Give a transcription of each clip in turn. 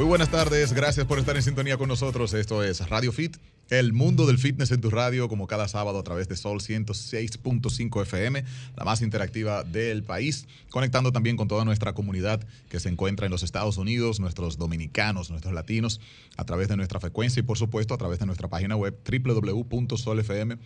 Muy buenas tardes, gracias por estar en sintonía con nosotros. Esto es Radio Fit, el mundo del fitness en tu radio, como cada sábado a través de Sol 106.5 FM, la más interactiva del país, conectando también con toda nuestra comunidad que se encuentra en los Estados Unidos, nuestros dominicanos, nuestros latinos, a través de nuestra frecuencia y por supuesto a través de nuestra página web www.solfm.com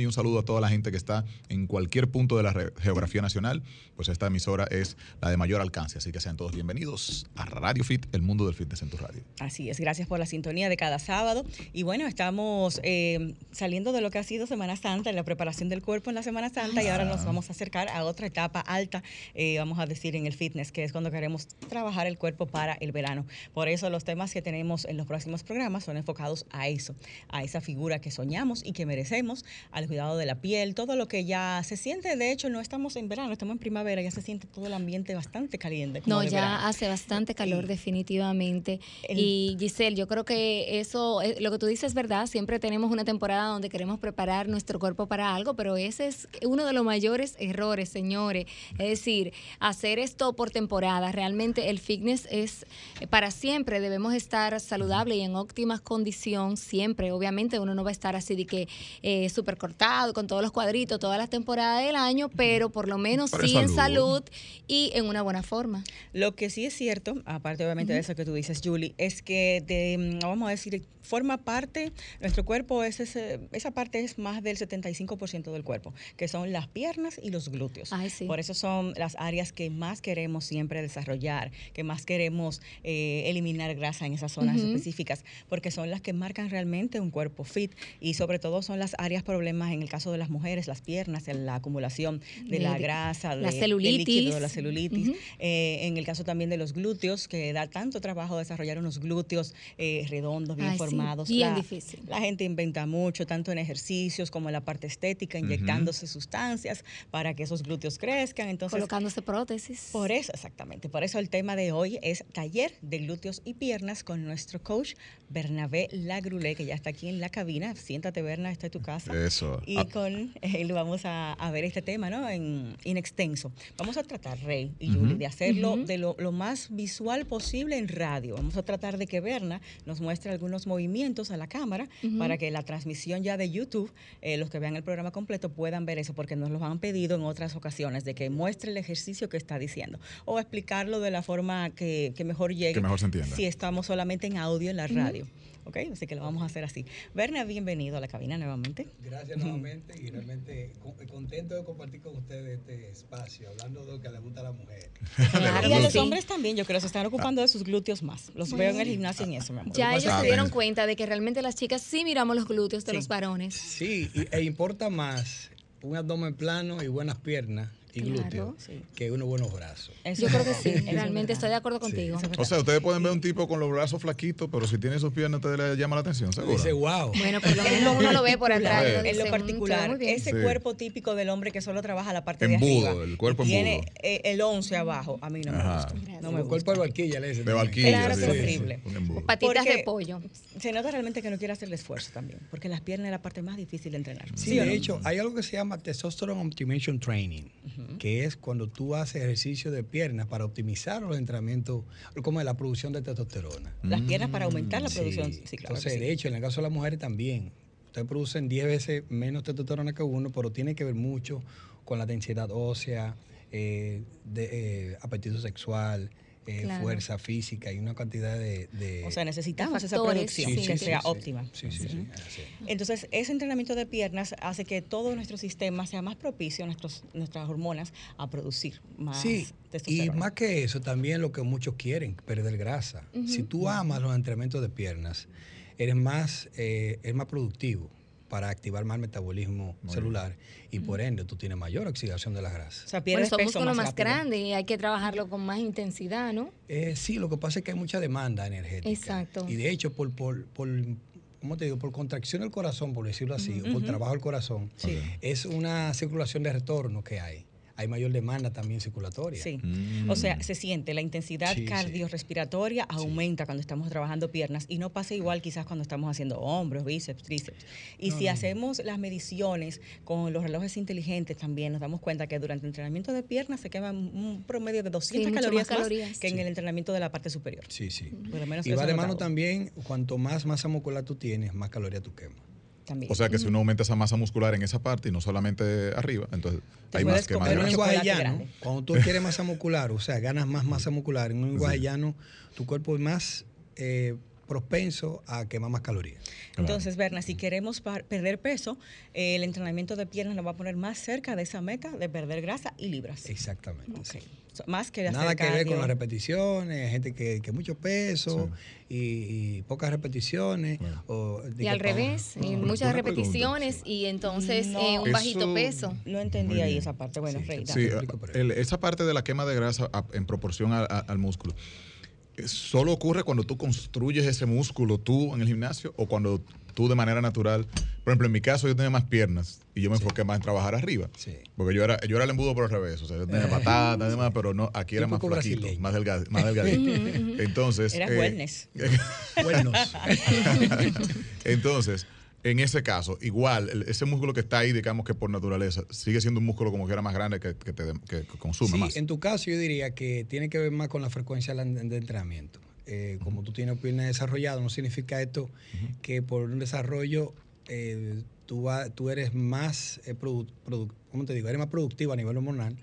y un saludo a toda la gente que está en cualquier punto de la geografía nacional, pues esta emisora es la de mayor alcance, así que sean todos bienvenidos a Radio Fit, el mundo del fitness en tu radio. Así es, gracias por la sintonía de cada sábado. Y bueno, estamos eh, saliendo de lo que ha sido Semana Santa, la preparación del cuerpo en la Semana Santa, y ahora nos vamos a acercar a otra etapa alta, eh, vamos a decir, en el fitness, que es cuando queremos trabajar el cuerpo para el verano. Por eso los temas que tenemos en los próximos programas son enfocados a eso, a esa figura que soñamos y que merecemos, al cuidado de la piel, todo lo que ya se siente, de hecho, no estamos en verano, estamos en primavera, ya se siente todo el ambiente bastante caliente. no, ya hace bastante calor, definitivamente y Giselle, yo creo que eso, eh, lo que tú dices es verdad, siempre tenemos una temporada donde queremos preparar nuestro cuerpo para algo, pero ese es uno de los mayores errores, señores. Es decir, hacer esto por temporada. Realmente el fitness es eh, para siempre, debemos estar saludable y en óptimas condiciones siempre. Obviamente uno no va a estar así de que eh, súper cortado, con todos los cuadritos, todas las temporadas del año, pero por lo menos sí en salud y en una buena forma. Lo que sí es cierto, aparte obviamente de eso que tú dices, Julie, es que, de, mm, vamos a decir, forma parte, nuestro cuerpo, es esa parte es más del 75% del cuerpo, que son las piernas y los glúteos. Por eso son las áreas que más queremos siempre desarrollar, que más queremos eh, eliminar grasa en esas zonas específicas, porque son las que marcan realmente un cuerpo fit y sobre todo son las áreas problemas en el caso de las mujeres, las piernas, la acumulación de, la grasa, la celulitis, de la celulitis. Eh, en el caso también de los glúteos, que da tanto trabajo desarrollar unos glúteos eh, redondos, bien formados Bien difícil. La gente inventa mucho, tanto en ejercicios como en la parte estética, inyectándose sustancias para que esos glúteos crezcan. Entonces, Colocándose prótesis. Por eso, exactamente. Por eso el tema de hoy es taller de glúteos y piernas con nuestro coach Bernabé Lagrulé, que ya está aquí en la cabina. Siéntate, Berna, está en tu casa. Eso. Y ah. con él vamos a, ver este tema, ¿no? En, extenso. Vamos a tratar, Rey y Julie, de hacerlo de lo, lo más visual posible en radio. Vamos a tratar de que Berna nos muestre algunos movimientos a la cámara para que la transmisión ya de YouTube, eh, los que vean el programa completo, puedan ver eso, porque nos lo han pedido en otras ocasiones, de que muestre el ejercicio que está diciendo, o explicarlo de la forma que, mejor llegue. Que mejor se entienda. Si estamos solamente en audio en la radio. ¿Ok? Así que lo vamos a hacer así. Berna, bienvenido a la cabina nuevamente. Gracias nuevamente y realmente contento de compartir con ustedes este espacio, hablando de lo que le gusta a la mujer. y a los hombres también, yo creo, se están ocupando de sus glúteos más. Los veo en el gimnasio en eso, mi amor. Ya ellos se dieron cuenta de que realmente las chicas sí miramos los glúteos de los varones. Sí, e importa más un abdomen plano y buenas piernas y glúteo que unos buenos brazos. Yo creo que sí, realmente estoy de acuerdo contigo. O sea, ustedes pueden ver un tipo con los brazos flaquitos, pero si tiene sus piernas, ustedes le llama la atención, ¿seguro? Dice, wow. Bueno, por lo menos uno lo ve por atrás. En lo particular, ese cuerpo típico del hombre que solo trabaja la parte embudo, de arriba. el cuerpo embudo. Tiene eh, el 11 abajo, a mí no me gusta. No me El cuerpo de barquilla le dice. De barquilla, claro, es horrible. Patitas de pollo. Se nota realmente que no quiere hacer el esfuerzo también, porque las piernas es la parte más difícil de entrenar. Sí, de hecho, hay algo que se llama testosterone optimization training, que es cuando tú haces ejercicio de piernas para optimizar los entrenamientos, como la producción de testosterona. Las piernas para aumentar la producción, sí, claro. Entonces, de hecho, en el caso de las mujeres también, ustedes producen 10 veces menos testosterona que uno, pero tiene que ver mucho con la densidad ósea, eh, de, eh, apetito sexual, eh, fuerza física y una cantidad de... o sea, necesitamos esa producción que sea óptima. Sí, sí, sí. Entonces, ese entrenamiento de piernas hace que todo nuestro sistema sea más propicio, nuestros, nuestras hormonas, a producir más Sí, y más que eso, también lo que muchos quieren, perder grasa. Si tú amas los entrenamientos de piernas, eres más, eh, eres más productivo para activar más el metabolismo celular y por ende tú tienes mayor oxidación de las grasas. O sea, pierdes bueno, músculo más, más grande y hay que trabajarlo con más intensidad, ¿no? Eh, sí, lo que pasa es que hay mucha demanda energética. Exacto. Y de hecho, por, por, por ¿cómo te digo? Por contracción del corazón, por decirlo así, o por trabajo del corazón, es una circulación de retorno que hay hay mayor demanda también circulatoria. Sí. O sea, se siente la intensidad cardiorrespiratoria aumenta cuando estamos trabajando piernas y no pasa igual quizás cuando estamos haciendo hombros, bíceps, tríceps. Y si hacemos las mediciones con los relojes inteligentes también nos damos cuenta que durante el entrenamiento de piernas se queman un promedio de 200 calorías, más que en el entrenamiento de la parte superior. Sí, sí. y va de mano también, cuanto más masa muscular tú tienes, más calorías tú quemas. O sea que si uno aumenta esa masa muscular en esa parte y no solamente arriba, entonces hay más que más. En un lenguaje llano, cuando tú quieres masa muscular, o sea, ganas más masa muscular, en un lenguaje llano, tu cuerpo es más eh, propenso a quemar más calorías. Entonces, Berna, si queremos perder peso, eh, el entrenamiento de piernas nos va a poner más cerca de esa meta de perder grasa y libras. Exactamente. Más que Nada que ver con las repeticiones, gente que, que mucho peso y, pocas repeticiones. y al revés, muchas repeticiones y entonces eh, un bajito peso. No entendí ahí esa parte. Bueno, sí, esa parte de la quema de grasa en proporción al músculo solo ocurre cuando tú construyes ese músculo tú en el gimnasio o cuando tú de manera natural. Por ejemplo, en mi caso yo tenía más piernas y yo me enfoqué más en trabajar arriba. Porque yo era, yo era el embudo por el revés. O sea, yo tenía patatas, demás, pero no, aquí era más flaquito, más, delgado, más delgadito. Entonces. Era eh, wellness. Entonces, en ese caso, igual, ese músculo que está ahí, digamos que por naturaleza, sigue siendo un músculo como que era más grande que, que, te, que consume más. En tu caso, yo diría que tiene que ver más con la frecuencia de entrenamiento. Eh, como tú tienes pierna desarrollada, no significa esto que por un desarrollo eh, tú, tú eres más, eh, ¿cómo te digo? Eres más productivo a nivel hormonal.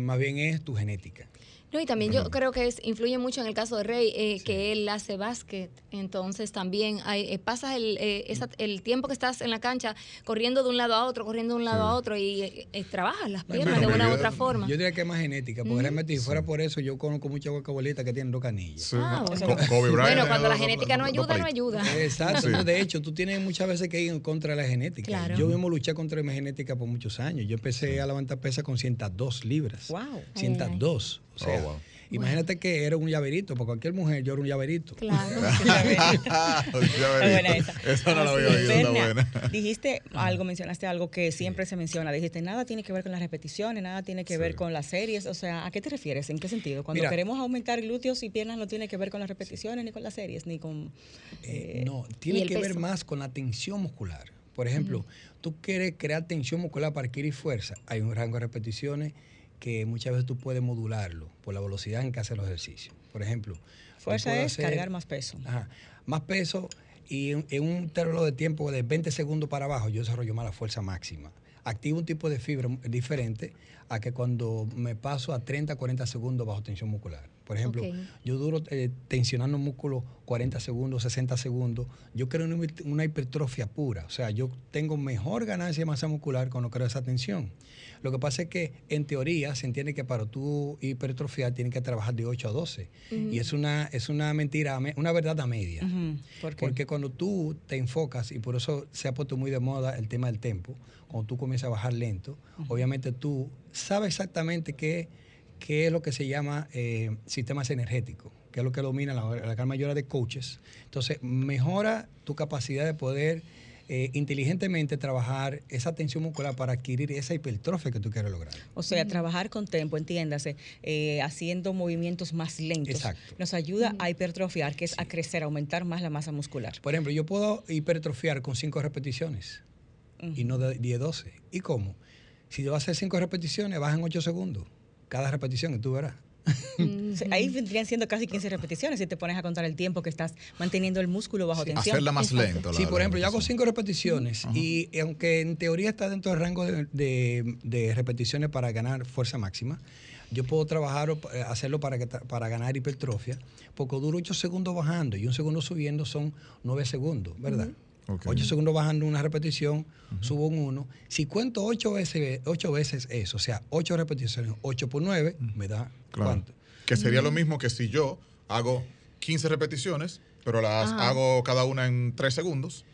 más bien es tu genética. No, y también yo creo que es, influye mucho en el caso de Rey, eh, que él hace básquet, entonces también hay, eh, pasas el, eh, el tiempo que estás en la cancha corriendo de un lado a otro, corriendo de un lado a otro y trabajas las piernas de una u otra forma. Yo diría que es más genética, porque realmente si fuera por eso yo conozco muchas guacabolitas que tienen dos canillas. Ah, bueno. cuando la genética no ayuda, no ayuda. Exacto, de hecho tú tienes muchas veces que ir en contra de la genética. Yo mismo luché contra mi genética por muchos años. Yo empecé a levantar pesas con 102 libras. Wow. 102. O sea, oh, Imagínate que era un llaverito, porque cualquier mujer yo era un llaverito. Claro. Eso no lo había oído, buena. Dijiste algo, mencionaste algo que siempre se menciona. Dijiste, nada tiene que ver con las repeticiones, nada tiene que ver con las series. O sea, ¿a qué te refieres? ¿En qué sentido? Cuando queremos aumentar glúteos y piernas no tiene que ver con las repeticiones, ni con las series, ni con... Eh, no, tiene que ver más con la tensión muscular. Por ejemplo, tú quieres crear tensión muscular para adquirir fuerza. Hay un rango de repeticiones que muchas veces tú puedes modularlo por la velocidad en que haces los ejercicios. Por ejemplo, fuerza es cargar más peso. Ajá, más peso y en, un término de tiempo de 20 segundos para abajo yo desarrollo más la fuerza máxima. Activo un tipo de fibra diferente a que cuando me paso a 30, 40 segundos bajo tensión muscular. Por ejemplo, yo duro eh, tensionando un músculo 40 segundos, 60 segundos. Yo creo una, una hipertrofia pura. O sea, yo tengo mejor ganancia de masa muscular cuando creo esa tensión. Lo que pasa es que en teoría se entiende que para tu hipertrofiar tienes que trabajar de 8 a 12. Y es una, es una mentira, una verdad a media. Porque cuando tú te enfocas, y por eso se ha puesto muy de moda el tema del tempo, cuando tú comienzas a bajar lento, obviamente tú sabes exactamente qué qué es lo que se llama eh, sistemas energéticos, que es lo que domina la, gran mayoría de coaches. Entonces, mejora tu capacidad de poder eh, inteligentemente trabajar esa tensión muscular para adquirir esa hipertrofia que tú quieres lograr. O sea, trabajar con tiempo, entiéndase, eh, haciendo movimientos más lentos. Nos ayuda a hipertrofiar, que es a crecer, a aumentar más la masa muscular. Por ejemplo, yo puedo hipertrofiar con 5 repeticiones y no de 10, 12. ¿Y cómo? Si yo voy a hacer 5 repeticiones, en 8 segundos cada repetición y tú verás. Mm, ahí vendrían siendo casi 15 repeticiones si te pones a contar el tiempo que estás manteniendo el músculo bajo tensión. Hacerla más lento. sí, por ejemplo, yo hago 5 repeticiones y aunque en teoría está dentro del rango de, repeticiones para ganar fuerza máxima, yo puedo trabajar, eh, hacerlo para, para ganar hipertrofia, porque duro 8 segundos bajando y un segundo subiendo son 9 segundos, ¿verdad? 8 segundos bajando una repetición, subo un 1. Si cuento 8 veces, ocho veces eso, o sea, 8 repeticiones, 8 por 9, me da cuánto. Que sería lo mismo que si yo hago 15 repeticiones, pero las hago cada una en 3 segundos.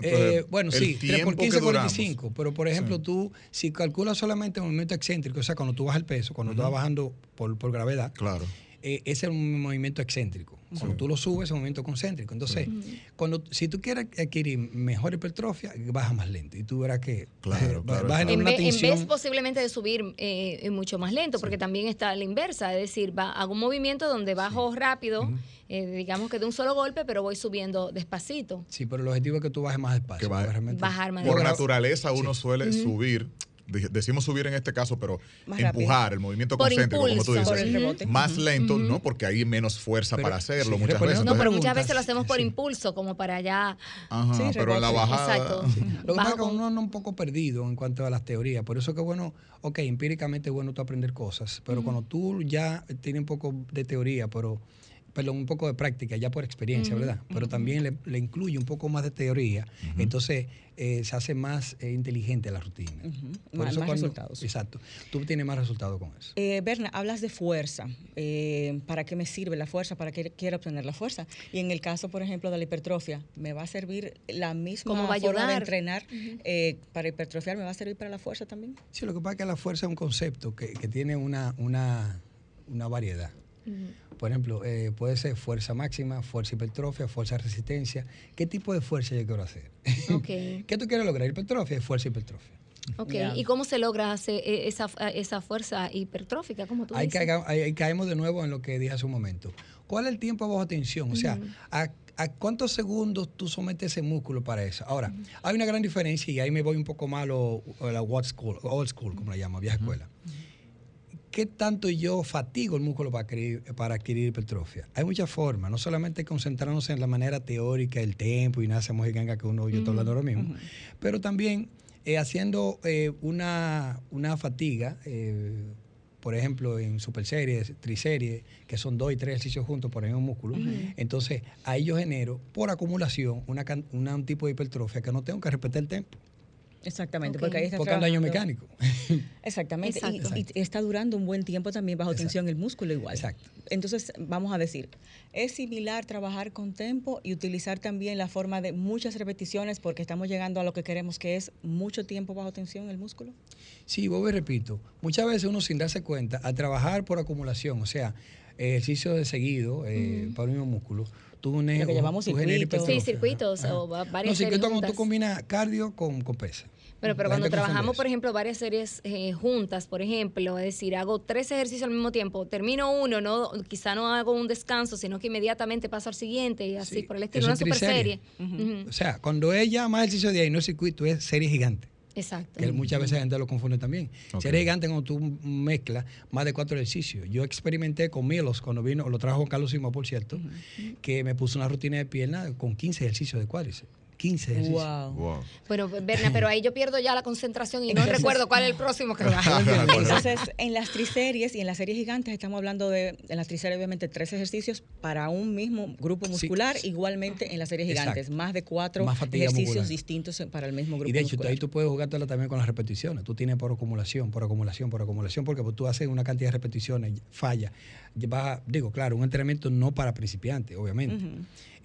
Eh, bueno, sí, 3 por 15, 45. Pero, por ejemplo, tú, si calculas solamente el movimiento excéntrico, o sea, cuando tú bajas el peso, cuando tú vas bajando por, por gravedad, claro eh, es un movimiento excéntrico. Cuando tú lo subes, es un movimiento concéntrico. Entonces, cuando, si tú quieres adquirir mejor hipertrofia, baja más lento. Y tú verás que claro, claro, en, en, vez posiblemente de subir eh, mucho más lento, porque también está la inversa, es decir, va, hago un movimiento donde bajo rápido. Eh, digamos que de un solo golpe, pero voy subiendo despacito. Sí, pero el objetivo es que tú bajes más despacio. bajar más Por naturaleza uno suele subir decimos subir en este caso, pero empujar el movimiento concéntrico, como tú dices, más lento, ¿no? Porque hay menos fuerza para hacerlo muchas veces. No, pero muchas veces lo hacemos por impulso, como para allá. Ajá, pero en la bajada. Exacto. Lo que pasa es que uno anda un poco perdido en cuanto a las teorías. Por eso que bueno, ok, empíricamente es bueno tú aprender cosas, pero cuando tú ya tienes un poco de teoría, pero perdón, un poco de práctica ya por experiencia, ¿verdad? Pero también le, incluye un poco más de teoría, entonces eh, se hace más eh, inteligente la rutina. más, resultados. Exacto. Tú tienes más resultados con eso. Eh, Berna, hablas de fuerza. Eh, ¿Para qué me sirve la fuerza? ¿Para qué quiero obtener la fuerza? Y en el caso, por ejemplo, de la hipertrofia, ¿me va a servir la misma ¿Cómo va forma de entrenar para hipertrofiar? ¿Me va a servir para la fuerza también? Sí, lo que pasa es que la fuerza es un concepto que, que tiene una, una, una variedad. Por ejemplo, eh, puede ser fuerza máxima, fuerza hipertrofia, fuerza resistencia. ¿Qué tipo de fuerza yo quiero hacer? Okay. ¿Qué tú quieres lograr? Hipertrofia, fuerza hipertrofia. Ok, ¿y cómo se logra e, esa, esa fuerza hipertrófica? como tú ahí, ahí, caemos de nuevo en lo que dije hace un momento. ¿Cuál es el tiempo bajo tensión? O sea, ¿a, cuántos segundos tú sometes ese músculo para eso? Ahora, hay una gran diferencia y ahí me voy un poco malo a la old school, old school como la llamo, vieja escuela. ¿Qué tanto yo fatigo el músculo para adquirir, para adquirir hipertrofia? Hay muchas formas, no solamente concentrarnos en la manera teórica, el tiempo y nada, hacemos ganga que uno yo estoy hablando ahora mismo, pero también eh, haciendo eh, una, una, fatiga, eh, por ejemplo, en super series, triseries, que son dos y tres ejercicios juntos por un músculo, entonces ahí yo genero por acumulación una, un tipo de hipertrofia que no tengo que respetar el tiempo. Exactamente, porque ahí está Porque hay daño mecánico. Exactamente, Y, está durando un buen tiempo también bajo tensión el músculo igual. Exacto. Entonces, vamos a decir, es similar trabajar con tiempo y utilizar también la forma de muchas repeticiones porque estamos llegando a lo que queremos, que es mucho tiempo bajo tensión el músculo. Sí, vos repito, muchas veces uno sin darse cuenta, al trabajar por acumulación, o sea, ejercicio de seguido eh, para el mismo músculo, tú Lo que llamamos circuitos. Sí, circuitos o varias No, circuitos cuando tú combinas cardio con, con pesa. Pero, pero cuando trabajamos, por ejemplo, varias series eh, juntas, por ejemplo, es decir, hago tres ejercicios al mismo tiempo, termino uno, no quizá no hago un descanso, sino que inmediatamente paso al siguiente y así por el estilo, una super serie. O sea, cuando ella más ejercicio de ahí, no es circuito, es serie gigante. Exacto. Que muchas veces la gente lo confunde también. Serie gigante cuando tú mezclas más de cuatro ejercicios. Yo experimenté con Milos cuando vino, lo trajo Carlos Simo, por cierto, que me puso una rutina de pierna con 15 ejercicios de cuádriceps. 15 ejercicios. Wow. Bueno, Berna, pero ahí yo pierdo ya la concentración y no recuerdo cuál es el próximo que va. Entonces, en las triseries y en las series gigantes estamos hablando de, en las triseries obviamente, tres ejercicios para un mismo grupo muscular, igualmente en las series gigantes, más de cuatro ejercicios distintos para el mismo grupo muscular. Y de hecho, ahí tú puedes jugártela también con las repeticiones. Tú tienes por acumulación, por acumulación, por acumulación, porque tú haces una cantidad de repeticiones, falla. Digo, claro, un entrenamiento no para principiantes, obviamente.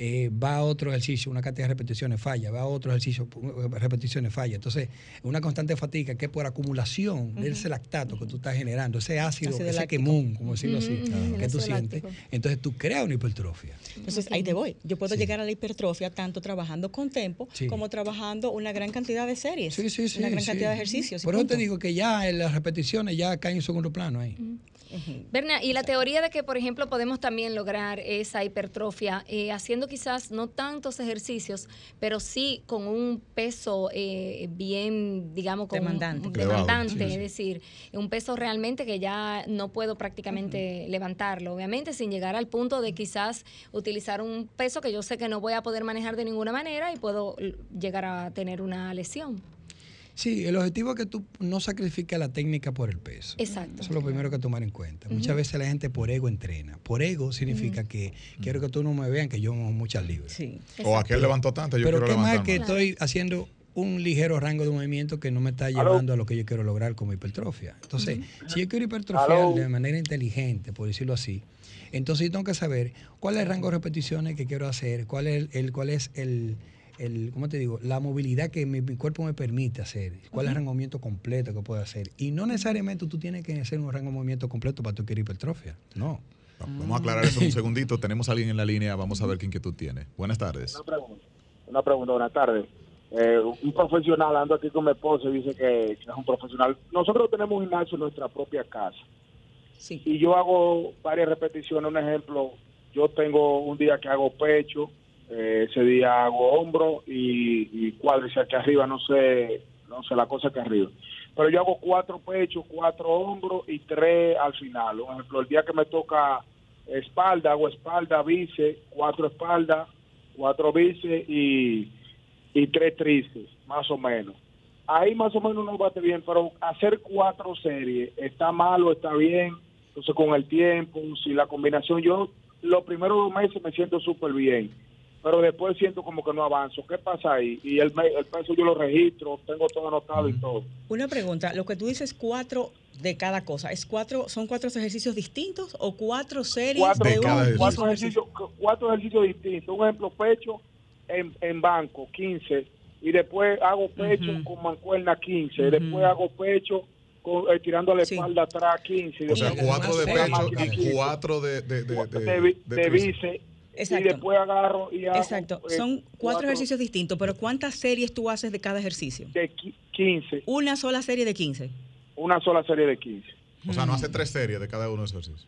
Eh, va a otro ejercicio, una cantidad de repeticiones falla, va a otro ejercicio, repeticiones falla. Entonces, una constante fatiga que es por acumulación de ese lactato que tú estás generando, ese ácido, ese quemón, como decirlo así, que tú sientes. Entonces, tú creas una hipertrofia. Entonces, ahí te voy. Yo puedo llegar a la hipertrofia tanto trabajando con tempo como trabajando una gran cantidad de series. una gran cantidad de ejercicios. Por eso te digo que ya en las repeticiones ya caen en segundo plano ahí. Berna, y la teoría de que, por ejemplo, podemos también lograr esa hipertrofia eh, haciendo quizás no tantos ejercicios, pero sí con un peso eh, bien, digamos, con demandante, demandante es decir, un peso realmente que ya no puedo prácticamente levantarlo, obviamente sin llegar al punto de quizás utilizar un peso que yo sé que no voy a poder manejar de ninguna manera y puedo llegar a tener una lesión. Sí, el objetivo es que tú no sacrifiques la técnica por el peso. Exacto. Eso es lo primero que tomar en cuenta. Muchas veces la gente por ego entrena. Por ego significa que quiero que tú no me vean que yo muevo muchas libras. Sí. O aquel levantó tanto, yo Pero quiero qué levantar más que estoy haciendo un ligero rango de movimiento que no me está llevando a lo que yo quiero lograr como hipertrofia. Entonces, si yo quiero hipertrofiar de manera inteligente, por decirlo así, entonces yo tengo que saber cuál es el rango de repeticiones que quiero hacer, cuál es el, cuál es el el, ¿cómo te digo? La movilidad que mi, cuerpo me permite hacer, cuál es el rango de movimiento completo que puedo hacer. Y no necesariamente tú tienes que hacer un rango de movimiento completo para tu querer hipertrofia, no. Vamos a aclarar eso un segundito. Tenemos a alguien en la línea. Vamos a ver qué inquietud tiene. Buenas tardes. Una pregunta. Una pregunta. Buenas tardes. Eh, un profesional ando aquí con mi esposa y dice que, que es un profesional. Nosotros tenemos un gimnasio en nuestra propia casa. Sí. Y yo hago varias repeticiones. Un ejemplo, yo tengo un día que hago pecho, eh, ese día hago hombro y, y cuádriceps aquí arriba, no sé, no sé la cosa que arriba. Pero yo hago cuatro pechos, cuatro hombros y tres al final. Un ejemplo, el día que me toca espalda, hago espalda, bíceps, cuatro espaldas, cuatro bíceps y, y tres tríceps, más o menos. Ahí más o menos no bate bien, pero hacer cuatro series, está mal o está bien. Entonces con el tiempo, si la combinación, yo los primeros dos meses me siento súper bien, pero después siento como que no avanzo. ¿Qué pasa ahí? Y el, el peso yo lo registro, tengo todo anotado y todo. Una pregunta, lo que tú dices cuatro de cada cosa, ¿es cuatro, ¿son cuatro ejercicios distintos o cuatro series Cuatro, de un cada mismo cuatro ejercicio? ejercicios, cuatro ejercicios distintos. Un ejemplo, pecho en, en banco, 15. Y después hago pecho Ujú. con mancuerna, 15. Ujú. Después hago pecho con, eh, tirando la Sí. espalda atrás, 15. y O sea, después- cuatro de pecho y cuatro de, de, de, de, de- bi- de de tríceps. bíceps. Exacto. Y después agarro y hago. Exacto, eh, son cuatro ejercicios distintos, pero ¿cuántas series tú haces de cada ejercicio? De qui- 15. Una sola serie de 15. Una sola serie de 15. O sea, no hace tres series de cada uno de esos ejercicios.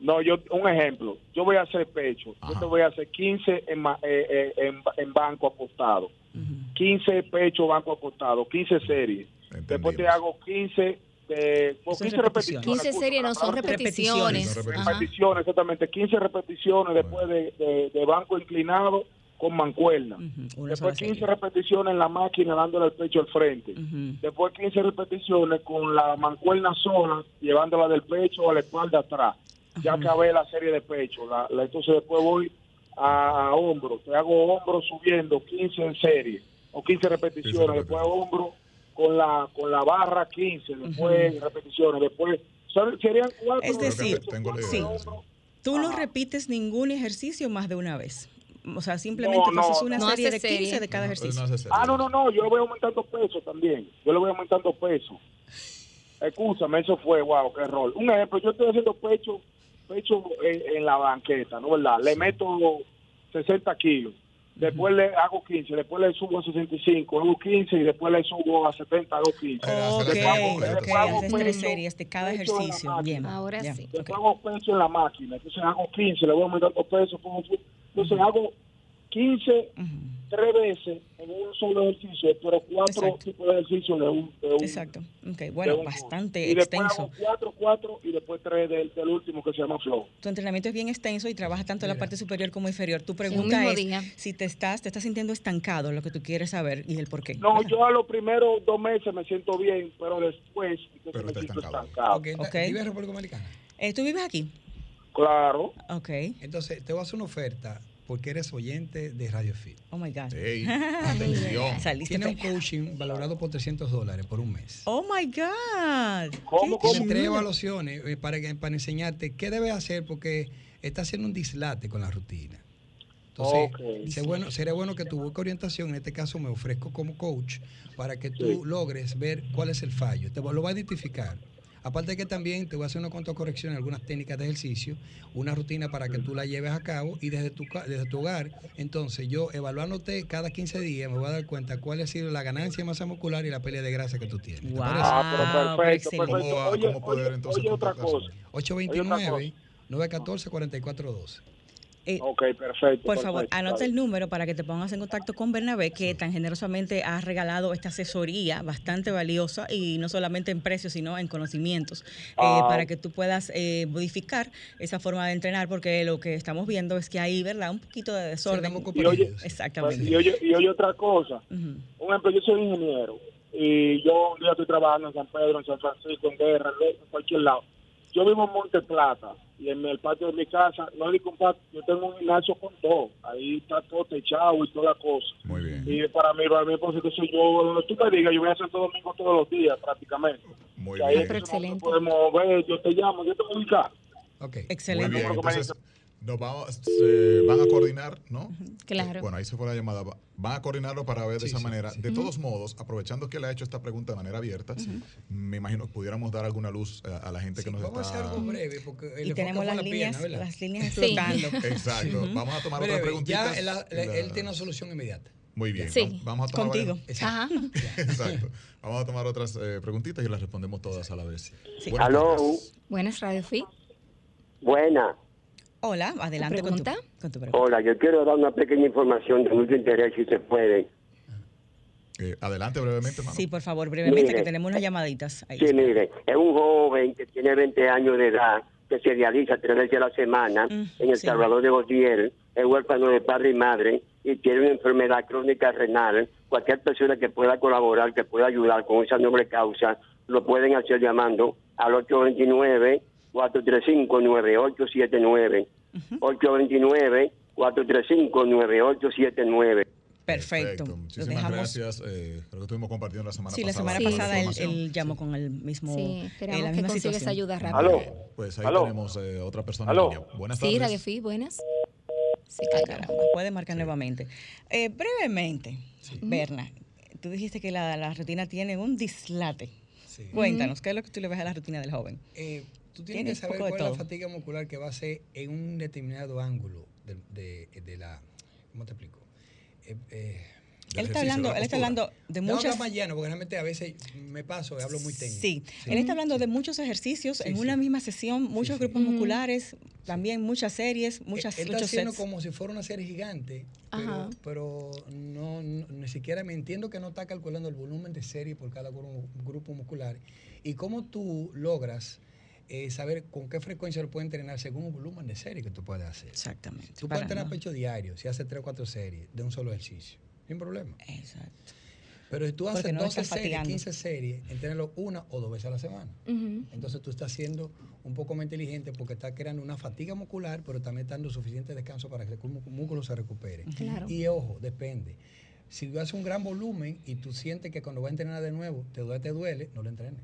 No, yo, un ejemplo, yo voy a hacer pecho, Ajá. yo te voy a hacer 15 en, eh, eh, en, en banco acostado, Ujú. 15 pecho, banco acostado, 15 series. Después te Entendimos. hago 15 de por Eso es 15 repeticiones. repeticiones. 15 Escucha, series no son repeticiones. Repeticiones. Repeticiones, exactamente, 15 repeticiones después de, de- de banco inclinado con mancuerna. Ujú, una Después sola 15 serie. repeticiones en la máquina dándole el pecho al frente. Ujú. Después 15 repeticiones con la mancuerna sola, llevándola del pecho a la espalda atrás. Ya acabé la serie de pecho. La, la- entonces después voy a, a hombro. Te hago hombro subiendo 15 en serie o 15 repeticiones. 15 Después hombro con la con la barra 15. Después repeticiones. Después son- serían cuatro. Es decir, tengo cuatro sí. Tú no repites ningún ejercicio más de una vez. O sea, simplemente No, tú haces una no serie hace de 15 serie. de cada ejercicio. Ah, no, no, no, yo le voy aumentando peso también. Yo le voy aumentando peso. Escúchame, eso fue, wow, qué rol. Un ejemplo, yo estoy haciendo pecho pecho en, en la banqueta, ¿no verdad? Le meto 60 kilos. Después le hago 15, después le subo a 65, hago 15 y después le subo a 70, hago 15. Pero Ok, hacer el completo, ok, sí. haces tres series de cada ejercicio. Bien. Ahora sí. Después hago pecho en la máquina, entonces hago 15, le voy aumentando peso. Entonces hago 15 Ujú. tres veces en un solo ejercicio, pero cuatro Exacto. tipos de ejercicios de un, de un Exacto. Ok, de bueno, un- bastante y después extenso. hago cuatro, cuatro y después tres del, del último que se llama flow. Tu entrenamiento es bien extenso y trabajas tanto la Mira. parte superior como inferior. Tu un pregunta es día. si te estás, te estás sintiendo estancado, lo que tú quieres saber y el por qué. No, ¿verdad? yo a los primeros dos meses me siento bien, pero después Pero me siento estancado. estancado. Ok, Ok. ¿Vive en República Dominicana? Eh, ¿Tú vives aquí? Claro. Ok. Entonces, te voy a hacer una oferta porque eres oyente de Radio Fit. Oh my God. Ey, atención. Tiene un coaching valorado por 300 dólares por un mes. Oh my God. ¿Cómo? Tiene tres evaluaciones eh, para, que- para enseñarte qué debes hacer porque está haciendo un dislate con la rutina. Entonces, Ok. sería bueno, sería bueno que tu busques orientación. En este caso, me ofrezco como coach para que tú logres ver cuál es el fallo. Te lo va a identificar. Aparte de que también te voy a hacer una cuantas correcciones, algunas técnicas de ejercicio, una rutina para que tú la lleves a cabo y desde tu, desde tu hogar. Entonces, yo evaluándote cada 15 días, me voy a dar cuenta cuál ha sido la ganancia de masa muscular y la pérdida de grasa que tú tienes. ¿Te Wow. parece? Ah, pero Ah, perfecto, perfecto. ¿Cómo oye, cómo poder oye, entonces oye otra contactarse? cosa. 829 914 4412. Eh, Ok, perfecto. Por favor, perfecto, anota el número para que te pongas en contacto con Bernabé, que tan generosamente ha regalado esta asesoría bastante valiosa y no solamente en precios, sino en conocimientos, eh, Ah. para que tú puedas eh, modificar esa forma de entrenar, porque lo que estamos viendo es que hay, ¿verdad? Un poquito de desorden. Y oye, Exactamente. Y oye, y oye otra cosa. Ujú. Un ejemplo, yo soy ingeniero y yo un día estoy trabajando en San Pedro, en San Francisco, en Guerra, en cualquier lado. Yo vivo en Monte Plata y en el patio de mi casa, no patio, yo tengo un gimnasio con todo. Ahí está todo techado y toda la cosa. Muy bien. Y para mí, para mí, pues que soy yo, donde tú me digas, yo voy a hacer todo domingo todos los días prácticamente. Muy Y ahí bien. Pero excelente. podemos ver, yo te llamo, yo te voy a ubicar. Ok. Muy Excelente. bien. Porque me Entonces, Nos vamos, se van a coordinar, ¿no? Claro. Eh, bueno, ahí se fue la llamada. Va- Van a coordinarlo para ver de esa manera. De todos modos, aprovechando que le ha hecho esta pregunta de manera abierta, me imagino que pudiéramos dar alguna luz a, a la gente que nos Vamos a hacer está... algo breve porque el Y tenemos las la líneas, las líneas Sí. explotando. Exacto. Vamos a tomar otra preguntita. ya él, él tiene una solución inmediata. Muy bien. Sí. Vamos- a tomar Contigo. varias- Ajá. Exacto. Vamos a tomar otras eh, preguntitas y las respondemos todas a la vez. Sí. Buenas Aló. tardes. Buenas, Radio Fit. Buena. Hola, adelante con tu, pregunta? con tu pregunta. Hola, yo quiero dar una pequeña información de mucho interés, si se puede. Eh, adelante brevemente, hermano. Sí, por favor, brevemente, Mire. que tenemos unas llamaditas. Ahí. Sí, mire, es un joven que tiene 20 años de edad, que se realiza tres veces a la semana Mm, en El sí. Salvador de Gautier, es huérfano de padre y madre y tiene una enfermedad crónica renal. Cualquier persona que pueda colaborar, que pueda ayudar con esa noble causa, lo pueden hacer llamando al 829-435-9879. 829-435-9879. Perfecto. Lo Muchísimas dejamos. gracias. Eh, creo que estuvimos compartiendo la semana Sí, la pasada. semana Sí, pasada él, información. él llamó con el mismo. Sí, eh, esperamos la que misma situación. ayuda rápida. Aló. Pues ahí Aló. tenemos eh, otra persona Aló. en línea. Buenas Sí, tardes. Radio Fit, buenas. Sí, caramba, puede marcar nuevamente. Eh, brevemente, Berna, tú dijiste que la, la rutina tiene un dislate. Sí. Cuéntanos, ¿qué es lo que tú le ves a la rutina del joven? Tú Tiene tienes que saber cuál es la fatiga muscular que va a ser en un determinado ángulo de, de- de la... ¿Cómo te explico? Eh, eh, Él está hablando, él está hablando de muchas. hablar más llano, porque realmente a veces me paso y hablo muy técnico. Sí, él está hablando de muchos ejercicios Sí, en sí. una misma sesión, muchos sí. grupos musculares, también muchas series, muchas, Él está muchos haciendo sets. como si fuera una serie gigante, Ajá. pero, pero no, no- ni siquiera me entiendo que no está calculando el volumen de serie por cada gru- grupo muscular y cómo tú logras eh, saber con qué frecuencia lo puedes entrenar según el volumen de serie que tú puedes hacer. Exactamente. Tú para puedes entrenar no- pecho diario si haces 3 o 4 series de un solo ejercicio, sin problema. Exacto. Pero si tú Porque haces no 12 estás series, fatigando. 15 series, entrénalo una o dos veces a la semana. Entonces tú estás siendo un poco más inteligente porque estás creando una fatiga muscular, pero también dando suficiente descanso para que el músculo se recupere. Claro. Y ojo, depende. Si tú haces un gran volumen y tú sientes que cuando vas a entrenar de nuevo te duele, te duele, no lo entrenes.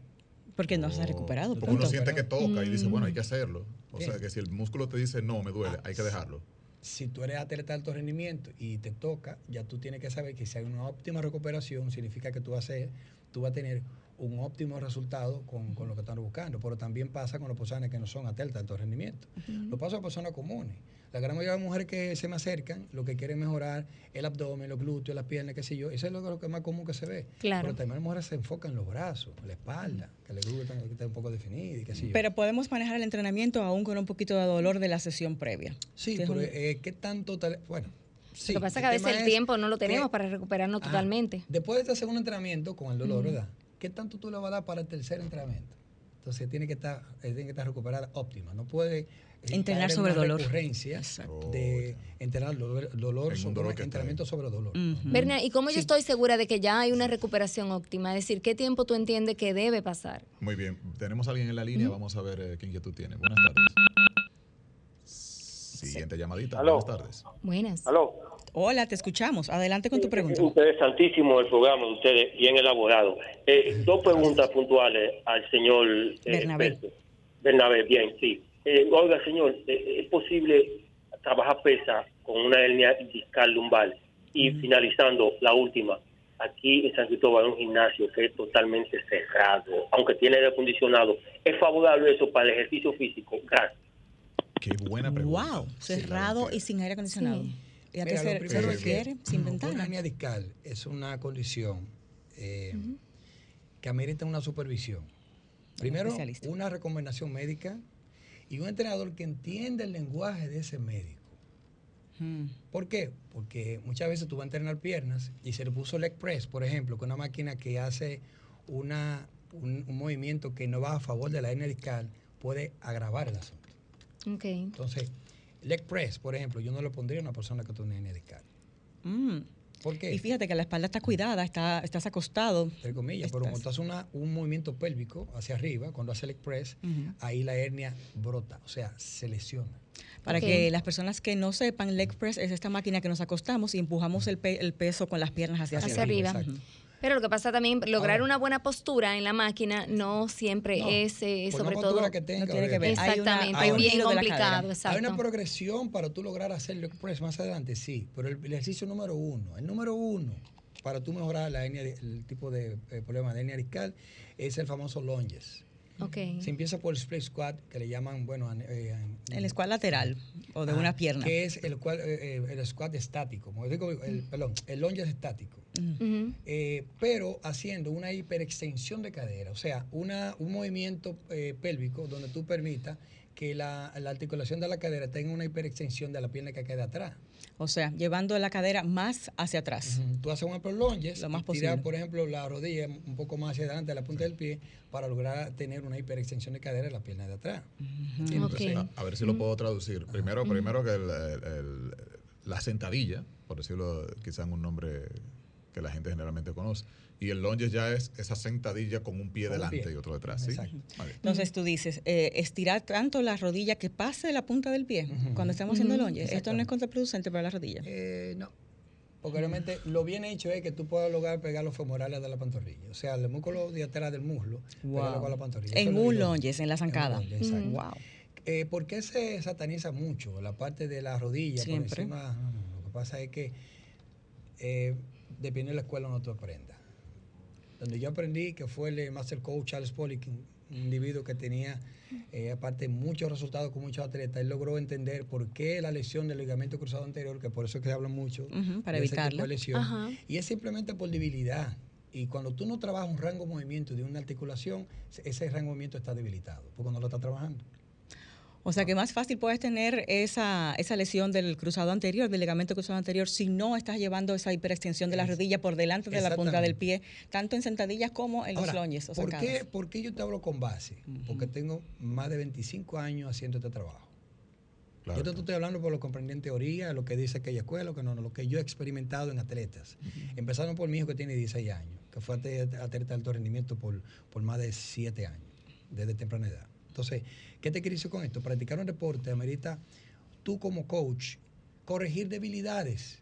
Porque no se ha recuperado. punto. Uno siente que toca y dice, Mm. bueno, hay que hacerlo. O sea, que si el músculo te dice, no, me duele, Ah, hay que dejarlo. Si tú eres atleta de alto rendimiento y te toca, ya tú tienes que saber que si hay una óptima recuperación, significa que tú vas a, ser- tú vas a tener un óptimo resultado con, con lo que están buscando. Pero también pasa con las personas que no son atletas de alto rendimiento. Lo pasa con personas comunes. La gran mayoría de las mujeres que se me acercan, lo que quieren mejorar el abdomen, los glúteos, las piernas, qué sé yo. Eso es lo, lo que más común que se ve. Claro. Pero también las mujeres se enfocan en los brazos, la espalda, que el glúteo estar un poco definido y qué sé yo. Pero podemos manejar el entrenamiento aún con un poquito de dolor de la sesión previa. sí, pero un- eh, ¿qué tanto? tal- Bueno, sí. lo que pasa es que a veces el tiempo no lo tenemos que- para recuperarnos Ajá. totalmente. Después de este segundo entrenamiento con el dolor, ¿verdad? ¿Qué tanto tú le vas a dar para el tercer entrenamiento? Entonces tiene que estar, eh, tiene que estar recuperada óptima. No puede eh, Entrenar sobre una dolor. recurrencia Exacto. de entrenar dolor, dolor sobre dolor que entrenamiento sobre dolor. Berna, ¿y cómo Sí. yo estoy segura de que ya hay una recuperación óptima? Es decir, ¿qué tiempo tú entiendes que debe pasar? Muy bien. Tenemos a alguien en la línea. Vamos a ver eh, qué inquietud tiene. Buenas tardes. Siguiente llamadita. Aló. Buenas tardes. Buenas. ¿Aló? Hola, te escuchamos. Adelante con tu pregunta. Interesantísimo el programa de ustedes, bien elaborado. Eh, dos preguntas puntuales al señor eh, Bernabé. Bernabé, bien, sí. Eh, oiga, señor, eh, ¿es posible trabajar pesa con una hernia discal lumbar? Y finalizando, la última. Aquí en San Cristóbal hay un gimnasio que es totalmente cerrado, aunque tiene aire acondicionado. ¿Es favorable eso para el ejercicio físico? Gracias. Qué buena pregunta. Wow, cerrado y sin aire acondicionado. Sí. ¿Y Mira, lo primero se es que? Sin Una ventana. hernia discal es una condición eh, que amerita una supervisión. Primero, una recomendación médica y un entrenador que entienda el lenguaje de ese médico. Mm. ¿Por qué? Porque muchas veces tú vas a entrenar piernas y se le puso leg press, por ejemplo, que es una máquina que hace una, un, un movimiento que no va a favor de la hernia discal, puede agravar el asunto. Entonces, leg press, por ejemplo, yo no lo pondría a una persona que tiene hernia discal. Mm. ¿Por qué? Y fíjate que la espalda está cuidada, está, estás acostado. entre comillas, pero cuando tú haces una- un movimiento pélvico hacia arriba, cuando haces leg press, ahí la hernia brota, o sea, se lesiona. Para que las personas que no sepan, leg press es esta máquina que nos acostamos y empujamos el, pe- el peso con las piernas hacia, Hacia arriba. arriba. Exacto. Pero lo que pasa también, lograr una buena postura en la máquina no siempre es, eh, sobre todo... Que tenga, no tiene que ver. Exactamente, hay una, bien complicado. Hay una progresión para tú lograr hacerlo más adelante, sí, pero el, ejercicio número uno, el número uno para tú mejorar la el tipo de eh, problema de hernia discal es el famoso lunges. Okay. Se empieza por el split squat, que le llaman, bueno... Eh, el squat lateral o de una pierna. Que es el, cual, eh, eh, el squat estático, digo, el, perdón, el lunge es estático. pero haciendo una hiperextensión de cadera, o sea, una, un movimiento pélvico donde tú permitas que la, articulación de la cadera tenga una hiperextensión de la pierna que queda atrás. O sea, llevando la cadera más hacia atrás. Tú haces un prolonges, lo más posible. por ejemplo, la rodilla un poco más hacia adelante de la punta del pie para lograr tener una hiperextensión de cadera en la pierna de atrás. a, ver si lo puedo traducir. Primero, primero que la sentadilla, por decirlo quizá en un nombre que la gente generalmente conoce, y el lunge ya es esa sentadilla con un pie delante y otro detrás. ¿sí? Entonces tú dices, eh, estirar tanto la rodilla que pase la punta del pie cuando estamos haciendo el lunge. ¿Esto no es contraproducente para la rodilla? Eh, no. Porque realmente lo bien hecho es que tú puedas lograr pegar los femorales de la pantorrilla. O sea, el músculo atrás del muslo, wow. con la pantorrilla. En un lunge, en la zancada. Wow. Eh, ¿Por qué se sataniza mucho la parte de la rodilla? Siempre. Por encima, lo que pasa es que eh, depende de la escuela no tú aprendas donde yo aprendí, que fue el Master Coach Charles Polick, un individuo que tenía, eh, aparte, muchos resultados con muchos atletas. Él logró entender por qué la lesión del ligamento cruzado anterior, que por eso es que se habla mucho, para evitarla. lesión, y es simplemente por debilidad. Y cuando tú no trabajas un rango de movimiento de una articulación, ese rango de movimiento está debilitado, porque no lo estás trabajando. O sea que más fácil puedes tener esa, esa lesión del cruzado anterior, del ligamento cruzado anterior, si no estás llevando esa hiperextensión de la rodilla por delante de la punta del pie, tanto en sentadillas como en los loñes. ¿por qué, ¿por, qué, yo te hablo con base? Porque tengo más de 25 años haciendo este trabajo. Yo te estoy hablando por lo que comprendí en teoría, lo que dice aquella escuela, lo que no, lo que yo he experimentado en atletas. Empezando por mi hijo que tiene 16 años, que fue atleta de alto rendimiento por, por más de 7 años, desde temprana edad. Entonces, ¿qué te quiero decir con esto? Practicar un deporte amerita tú como coach corregir debilidades,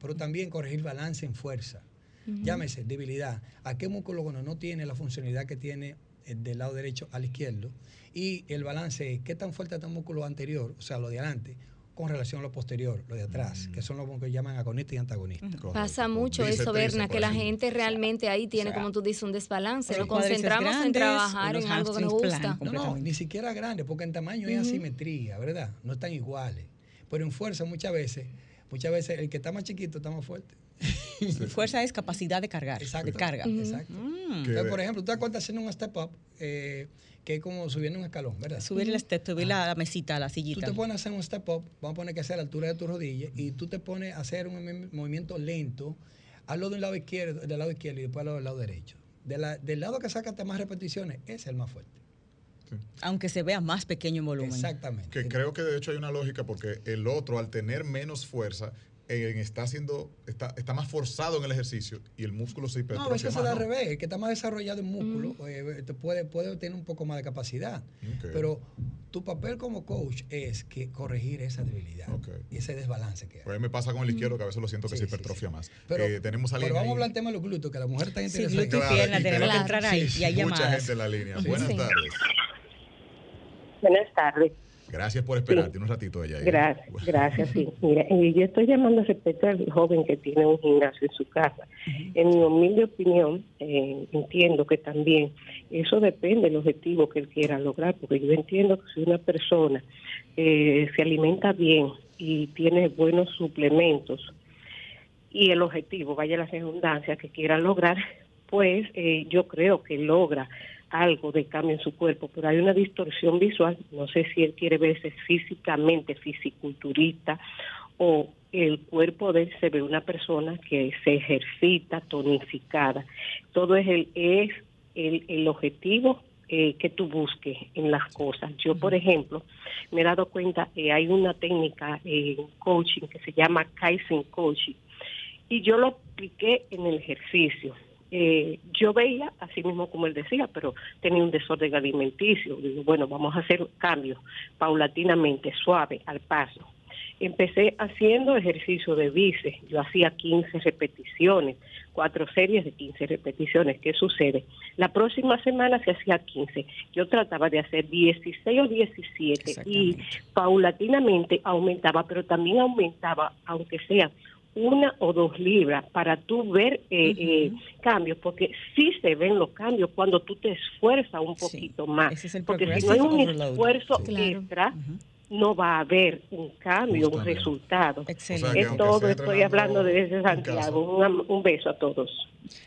pero también corregir balance en fuerza. Llámese debilidad. ¿A qué músculo no tiene la funcionalidad que tiene eh, del lado derecho al izquierdo? Y el balance, ¿qué tan fuerte está el músculo anterior, o sea, lo de adelante? Con relación a lo posterior, lo de atrás, mm. que son los que llaman agonistas y antagonistas. Pasa mucho eso, Berna, que la gente realmente ahí tiene, como tú dices, un desbalance. Nos concentramos en trabajar en algo que nos gusta. No, no, ni siquiera grande, porque en tamaño hay asimetría, ¿verdad? No están iguales. Pero en fuerza muchas veces, muchas veces el que está más chiquito está más fuerte. Fuerza es capacidad de cargar, de carga. Exacto. Mm. por ejemplo, tú te cuenta haciendo un step up, eh, que es como subiendo un escalón, ¿verdad? Subir el step, subir la, mesita, la sillita. Tú te pones a hacer un step up, vamos a poner que sea a la altura de tu rodilla, y tú te pones a hacer un movimiento lento, hazlo del lado izquierdo, del lado izquierdo y después del lado derecho. del lado que sacaste más repeticiones, ese es el más fuerte. Aunque se vea más pequeño en volumen. Exactamente. Que creo que de hecho hay una lógica porque el otro, al tener menos fuerza, está haciendo, está, está más forzado en el ejercicio y el músculo se hipertrofia No, a veces es al revés. El que está más desarrollado en músculo eh, te puede, puede tener un poco más de capacidad. Pero tu papel como coach es que corregir esa debilidad y ese desbalance que hay. Pues me pasa con el izquierdo que a veces lo siento que se hipertrofia más. Pero, eh, tenemos pero vamos a hablar del tema de los glúteos, que la mujer está interesada. Sí, glúteos y piernas, tenemos que entrar ahí y hay llamadas. Mucha gente en la línea. Buenas tardes. Buenas tardes. Gracias por esperarte un ratito ella. Gracias, gracias, sí. Mira, eh, yo estoy llamando respecto al joven que tiene un gimnasio en su casa. En mi humilde opinión, eh, entiendo que también eso depende del objetivo que él quiera lograr, porque yo entiendo que si una persona eh, se alimenta bien y tiene buenos suplementos y el objetivo, vaya la redundancia, que quiera lograr, pues yo creo que logra algo de cambio en su cuerpo, pero hay una distorsión visual, no sé si él quiere verse físicamente fisiculturista o el cuerpo de él se ve una persona que se ejercita tonificada. Todo es el, es el, el objetivo eh, que tú busques en las cosas. Yo, por ejemplo, me he dado cuenta que hay una técnica en coaching que se llama Kaizen Coaching y yo lo apliqué en el ejercicio eh, yo veía, así mismo como él decía, pero tenía un desorden alimenticio. Digo, bueno, vamos a hacer cambios paulatinamente, suave, al paso. Empecé haciendo ejercicio de bíceps, yo hacía 15 repeticiones, cuatro series de 15 repeticiones. ¿Qué sucede? La próxima semana se hacía 15. Yo trataba de hacer 16 o 17 y paulatinamente aumentaba, pero también aumentaba, aunque sea una o dos libras para tú ver eh, eh, cambios, porque sí se ven los cambios cuando tú te esfuerzas un poquito más. porque si no hay un esfuerzo extra, no va a haber un cambio, un resultado. Excelente. es todo, estoy hablando desde Santiago. Un, beso a todos.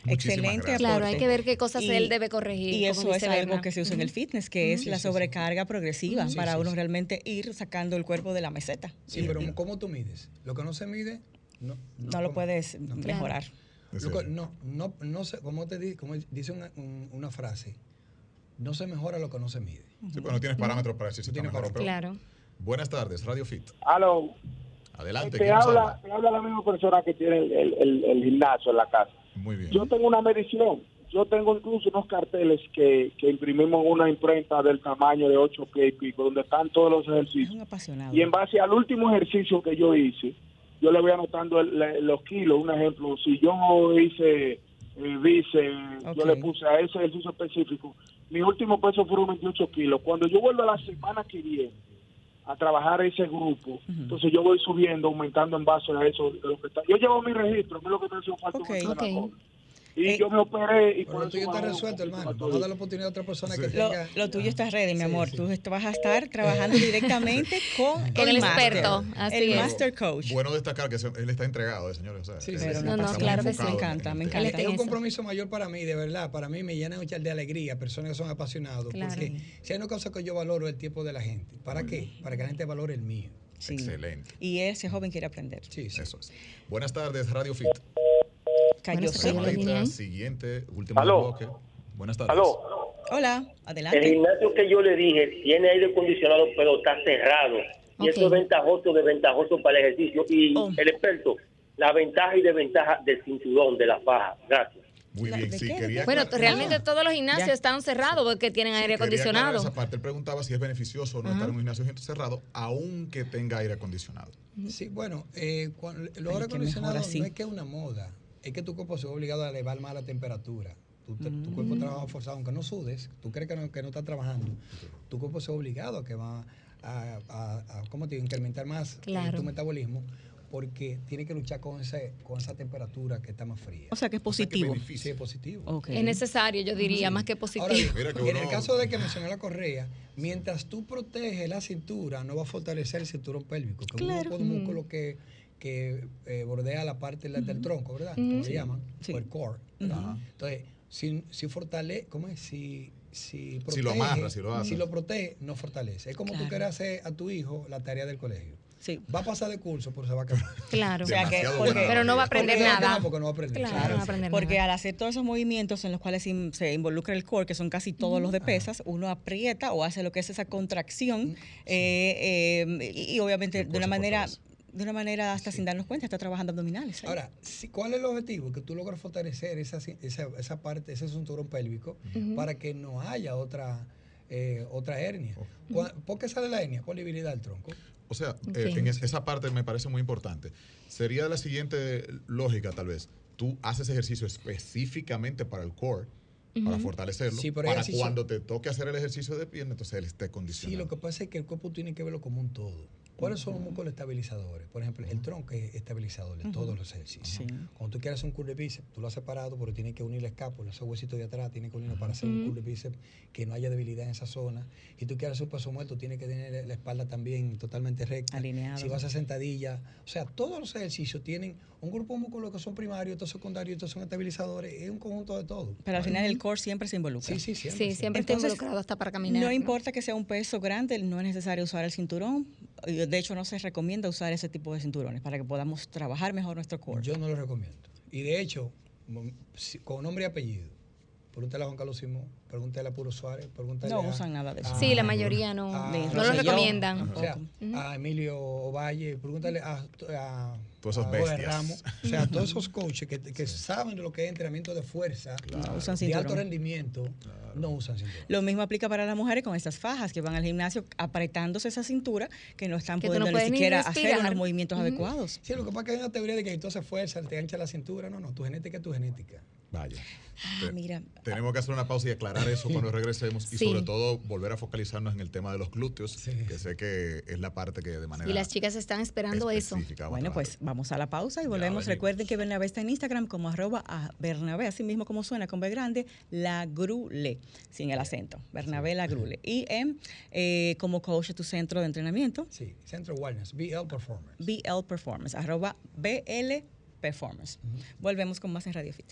Excelente. Claro, hay que ver qué cosas él debe corregir. Y eso es algo que se usa en el fitness, que es la sobrecarga progresiva para uno realmente ir sacando el cuerpo de la meseta. Sí, pero ¿cómo tú mides? Lo que no se mide, no, no, lo puedes mejorar. no, no, no sé, como te di, como dice una, una, frase, no se mejora lo que no se mide. Sí, no tienes parámetros para decir si está mejor Claro. Buenas tardes, Radio Fit. Aló. Adelante. Te habla, te habla la misma persona que tiene el, el, gimnasio en la casa. Muy bien. Yo tengo una medición. Yo tengo incluso unos carteles que, que imprimimos una imprenta del tamaño de 8 pies y pico, donde están todos los ejercicios. Y en base al último ejercicio que yo hice, yo le voy anotando los kilos. Un ejemplo, si yo hice dice, eh, yo le puse a ese ejercicio específico, mi último peso fueron 28 kilos. Cuando yo vuelvo a la semana que viene, a trabajar ese grupo. Entonces yo voy subiendo, aumentando en base a eso. lo que está. Yo llevo mi registro, a mí lo que me hace falta okay, okay. Y eh, yo me operé y por lo tuyo está resuelto, hermano. Vamos a dar la oportunidad a otra persona que lo, tenga. Lo tuyo está ready, mi amor. Tú vas a estar trabajando directamente con, el, experto, el master coach. Bueno destacar que él está entregado, eh, señores. O sea, sí, pero no, no, claro que sí. Me encanta, me encanta. Es un compromiso mayor para mí, de verdad. Para mí me llena mucho de alegría, personas que son apasionados. Porque si hay una cosa que yo valoro el tiempo de la gente. ¿Para qué? Para que la gente valore el mío. Excelente. Y ese joven quiere aprender. Sí, Eso es. Buenas tardes, Radio Fit. Cayó Siguiente, último bloque. Buenas tardes. ¿Aló? Hola, adelante. El gimnasio que yo le dije tiene aire acondicionado, pero está cerrado. Y eso es ventajoso, desventajoso para el ejercicio. Y oh. el experto, la ventaja y desventaja del cinturón, de la faja. Gracias. Muy bien, sí, quería Bueno, realmente todos los gimnasios están cerrados porque tienen aire acondicionado. Esa parte, él preguntaba si es beneficioso o no estar en un gimnasio cerrado, aunque tenga aire acondicionado. Sí, bueno, eh, los aire acondicionados no es que es una moda es que tu cuerpo se ve obligado a elevar más la temperatura. Tu, cuerpo mm. trabaja forzado, aunque no sudes, tú crees que no, que no estás trabajando, tu cuerpo se ve obligado a que va a, a, ¿cómo te digo? incrementar más tu metabolismo porque tiene que luchar con ese con esa temperatura que está más fría. O sea que es positivo. sí, es positivo. Es necesario, yo diría, más que positivo. en el caso de que mencioné la correa, mientras tú proteges la cintura, no va a fortalecer el cinturón pélvico, que es un músculo que que eh, bordea la parte del tronco, ¿verdad? Como se llaman, o el core. Entonces, si, si fortalece, ¿cómo es? Si, si, protege, si lo amarra, si lo hace. Si lo protege, no fortalece. Es como tú quieres hacer a tu hijo la tarea del colegio. Sí. Va a pasar de curso, pero se va a quedar. Claro. pero no va a aprender nada. porque no va a aprender. Claro, no va a aprender porque al hacer todos esos movimientos en los cuales se involucra el core, que son casi todos los de pesas, uno aprieta o hace lo que es esa contracción eh, eh, y, obviamente de una manera de una manera hasta sin darnos cuenta, está trabajando abdominales. Ahora, ¿cuál es el objetivo? Que tú logres fortalecer esa, esa, esa parte, ese cinturón pélvico, para que no haya otra, eh, otra hernia. ¿Por qué sale la hernia? Por debilidad del tronco. O sea, eh, en esa parte me parece muy importante. Sería la siguiente lógica, tal vez. Tú haces ejercicio específicamente para el core, para fortalecerlo, para cuando te toque hacer el ejercicio de pierna, entonces él esté condicionado. Sí, lo que pasa es que el cuerpo tiene que verlo como un todo. ¿Cuáles son los músculos estabilizadores? Por ejemplo, el tronco es estabilizador de todos los ejercicios. Cuando tú quieres un curl de bíceps, tú lo has separado, pero tienes que unir la escápula, esos huesitos de atrás, tienes que unirlo para hacer un curl de bíceps que no haya debilidad en esa zona. Y tú quieres hacer un peso muerto, tienes que tener la espalda también totalmente recta. Alineado. Si vas a sentadilla. O sea, todos los ejercicios tienen un grupo de músculos que son primarios, estos secundarios, estos son estabilizadores. Es un conjunto de todo. Pero al final el core siempre se involucra. Sí, sí, siempre. Sí, siempre está involucrado hasta para caminar. No importa que sea un peso grande, no es necesario usar el cinturón. De hecho, no se recomienda usar ese tipo de cinturones para que podamos trabajar mejor nuestro core? Yo no lo recomiendo. Y de hecho, con nombre y apellido, un a Juan Carlos Simón, pregúntale a Puro Suárez, pregúntale No a- usan nada de eso. a- Sí, la mayoría no, a- Ni no lo recomiendan. o sea, Ujú. a Emilio Ovalle, pregúntale a, a Todos esos a bestias. Ramos, o sea, todos esos coaches que, que saben de lo que es entrenamiento de fuerza, No usan de alto rendimiento, no usan cinturón. Lo mismo aplica para las mujeres con estas fajas que van al gimnasio apretándose esa cintura que no están Que no pudiendo ni siquiera hacer unos movimientos adecuados. Sí, lo que pasa es que hay una teoría de que haces fuerza, te ancha la cintura. No, no, tu genética es tu genética. Vaya. Ah, Te- mira. Tenemos que hacer una pausa y aclarar eso cuando regresemos y Sí. sobre todo volver a focalizarnos en el tema de los glúteos, Sí. que sé que es la parte que de manera Y las chicas están esperando eso. Bueno, pues vamos a la pausa y volvemos. Recuerden que Bernabé está en Instagram como arroba a Bernabé, así mismo como suena con B grande, la grule, sin el acento. Bernabé la grule. Y en, eh, como coach de tu centro de entrenamiento, Sí, Centro Wellness, BL Performance. BL Performance, arroba BL Performance. Volvemos con más en Radio Fit.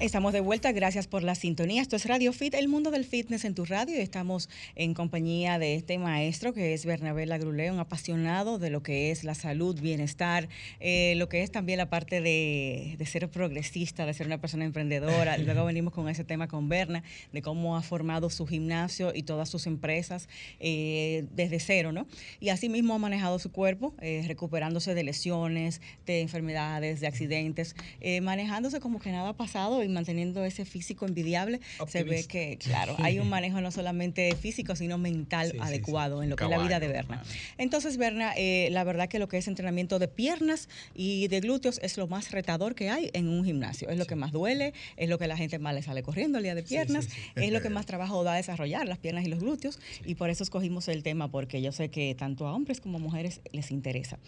Estamos de vuelta, gracias por la sintonía. Esto es Radio Fit, el mundo del fitness en tu radio. Estamos en compañía de este maestro que es Bernabé Lagrulé, un apasionado de lo que es la salud, bienestar, eh, lo que es también la parte de, de ser progresista, de ser una persona emprendedora. Luego venimos con ese tema con Berna, de cómo ha formado su gimnasio y todas sus empresas eh, desde cero, ¿no? Y así mismo ha manejado su cuerpo, eh, recuperándose de lesiones, de enfermedades, de accidentes, eh, manejándose como que nada ha pasado y manteniendo ese físico envidiable. Se ve que, claro, hay un manejo no solamente físico, sino mental Sí, sí, adecuado en lo que es la vida de Berna. Entonces, Berna, eh, la verdad que lo que es entrenamiento de piernas y de glúteos es lo más retador que hay en un gimnasio. Es lo que más duele, es lo que la gente más le sale corriendo el día de piernas, es lo que más trabajo da desarrollar, las piernas y los glúteos. Y por eso escogimos el tema, porque yo sé que tanto a hombres como a mujeres les interesa.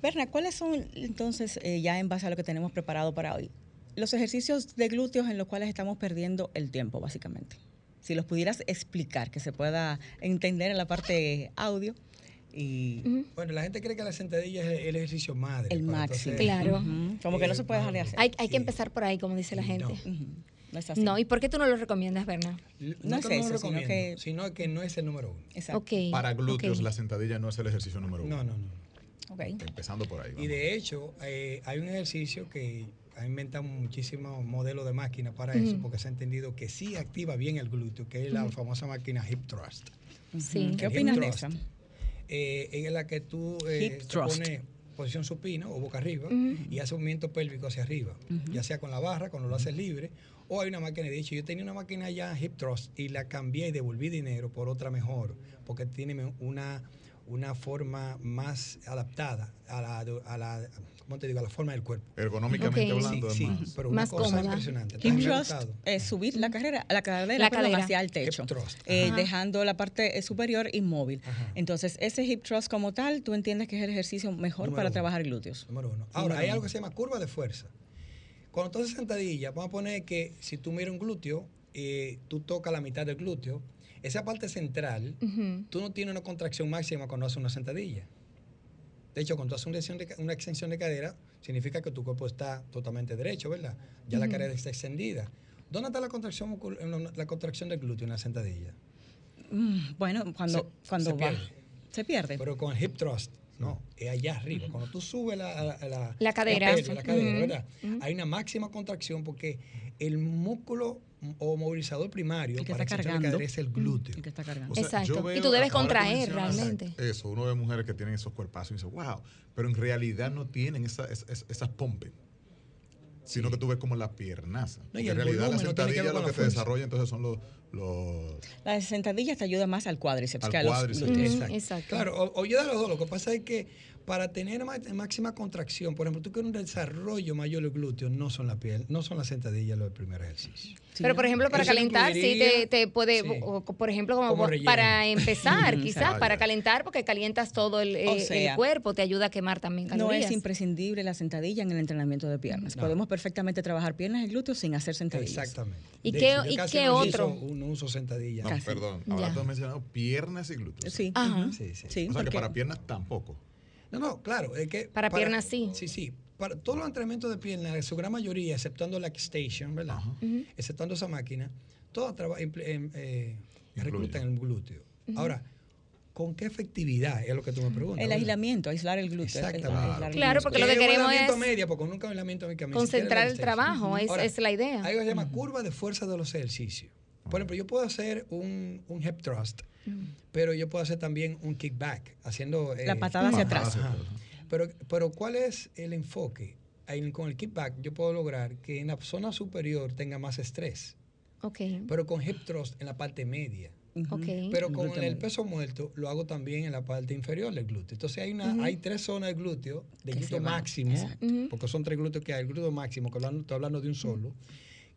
Berna, ¿cuáles son entonces, eh, ya en base a lo que tenemos preparado para hoy, los ejercicios de glúteos en los cuales estamos perdiendo el tiempo, básicamente? Si los pudieras explicar, que se pueda entender en la parte audio y. Bueno, la gente cree que la sentadilla es el ejercicio madre. el máximo. entonces- Claro. Como que no Eh, se puede dejar de hacer. Hay, hay que empezar por ahí, como dice la No. gente. No es así. No, ¿y por qué tú no lo recomiendas, Berna? L- No es que lo eso, sino que- sino que no es el número uno. Exacto. Ok. Para glúteos la sentadilla no es el ejercicio número uno. No, no, no. Ok. Empezando por ahí. Y de hecho, eh, hay un ejercicio que ha inventado muchísimos modelos de máquina para eso, porque se ha entendido que sí activa bien el glúteo, que es la famosa máquina hip thrust. Sí. ¿Qué El opinas de esa? Eh, en la que tú eh, Hip te thrust. pones posición supina o boca arriba y haces movimiento pélvico hacia arriba, ya sea con la barra, cuando lo haces libre, o hay una máquina, de hecho, yo tenía una máquina ya hip thrust y la cambié y devolví dinero por otra mejor, porque tiene una, una forma más adaptada a la, a la, ¿cómo te digo? A la forma del cuerpo. Ergonómicamente hablando, sí, es más. pero una Más cosa cómoda. impresionante. Hip thrust es subir la carrera, la cadera, La cadera. hacia el techo, eh, dejando la parte eh, superior inmóvil. Ajá. Entonces, ese hip thrust como tal, tú entiendes que es el ejercicio mejor Número para uno. trabajar glúteos. Número uno. Ahora, Número hay uno. algo que se llama curva de fuerza. Cuando tú haces sentadilla, vamos a poner que si tú miras un glúteo, eh, tú tocas la mitad del glúteo, esa parte central, tú no tienes una contracción máxima cuando haces una sentadilla. De hecho, cuando tú haces una extensión de, ca- una extensión de cadera, significa que tu cuerpo está totalmente derecho, ¿verdad? Ya la cadera está extendida. ¿Dónde está la contracción, la, contracción del glúteo en la sentadilla? Mm, bueno, cuando, Se- cuando se va, pierde. se pierde. Pero con el hip thrust, no, es allá arriba. Cuando tú subes la, la, la- La cadera. pelvis, la cadera, ¿verdad? Hay una máxima contracción porque el músculo o movilizador primario El que para está cargando. es el glúteo. El que está cargando. O sea, Exacto. Y tú debes que contraer realmente. Eso, uno ve mujeres que tienen esos cuerpazos y dice, wow, pero en realidad no tienen esa, es- es- esas pompes. Sino que tú ves como la piernaza. No, y en realidad la no que sentadilla con lo la que te desarrolla entonces son los, los La sentadilla te ayuda más al cuádriceps Al que a los glúteos. Exacto. exacto. Claro, o, o yo de los dos. Lo que pasa es que para tener ma- máxima contracción, por ejemplo, tú quieres un desarrollo mayor del glúteo, no son la piel, no son las sentadillas los del primer ejercicio. Sí, Pero ¿no? por ejemplo, para calentar, sí te, te puede, sí. o- o por ejemplo, como, para empezar, quizás, para calentar, porque calientas todo el, eh, el cuerpo, te ayuda a quemar también No calorías. es imprescindible la sentadilla en el entrenamiento de piernas. No. Podemos perfectamente trabajar piernas y glúteos sin hacer sentadillas. Exactamente. ¿Y De qué- hecho, y qué no otro? Uso, no uso sentadillas. No, Casi. perdón. Ya. Ahora tú has mencionado piernas y glúteos. Sí. Ajá. Sí, sí. Sí, O sea que para piernas tampoco. No, no, claro, es que... Para piernas sí. Sí, sí. para todos los entrenamientos de pierna, en su gran mayoría, exceptuando la Station, ¿verdad? Exceptuando esa máquina, todas em, eh, reclutan el glúteo. Ahora, ¿con qué efectividad? Es lo que tú me preguntas. El ¿verdad? aislamiento, aislar el glúteo. el- Exactamente. el Claro, glúteo. porque lo que queremos aislamiento es media, porque nunca aislamiento concentrar el trabajo, es, Ahora, es la idea. Hay algo que se llama curva de fuerza de los ejercicios. Por ejemplo, yo puedo hacer un, un hip thrust, pero yo puedo hacer también un kickback, haciendo... La patada hacia atrás. Pero, pero ¿cuál es el enfoque? Ahí, con el kickback yo puedo lograr que en la zona superior tenga más estrés, Ok, pero con hip thrust en la parte media. ok. Pero El con el medio. peso muerto lo hago también en la parte inferior del glúteo. Entonces hay una, hay tres zonas de glúteo, de Que glúteo máximo, Exacto. Ujú. porque son tres glúteos que hay, el glúteo máximo, que hablando- estoy hablando de un solo,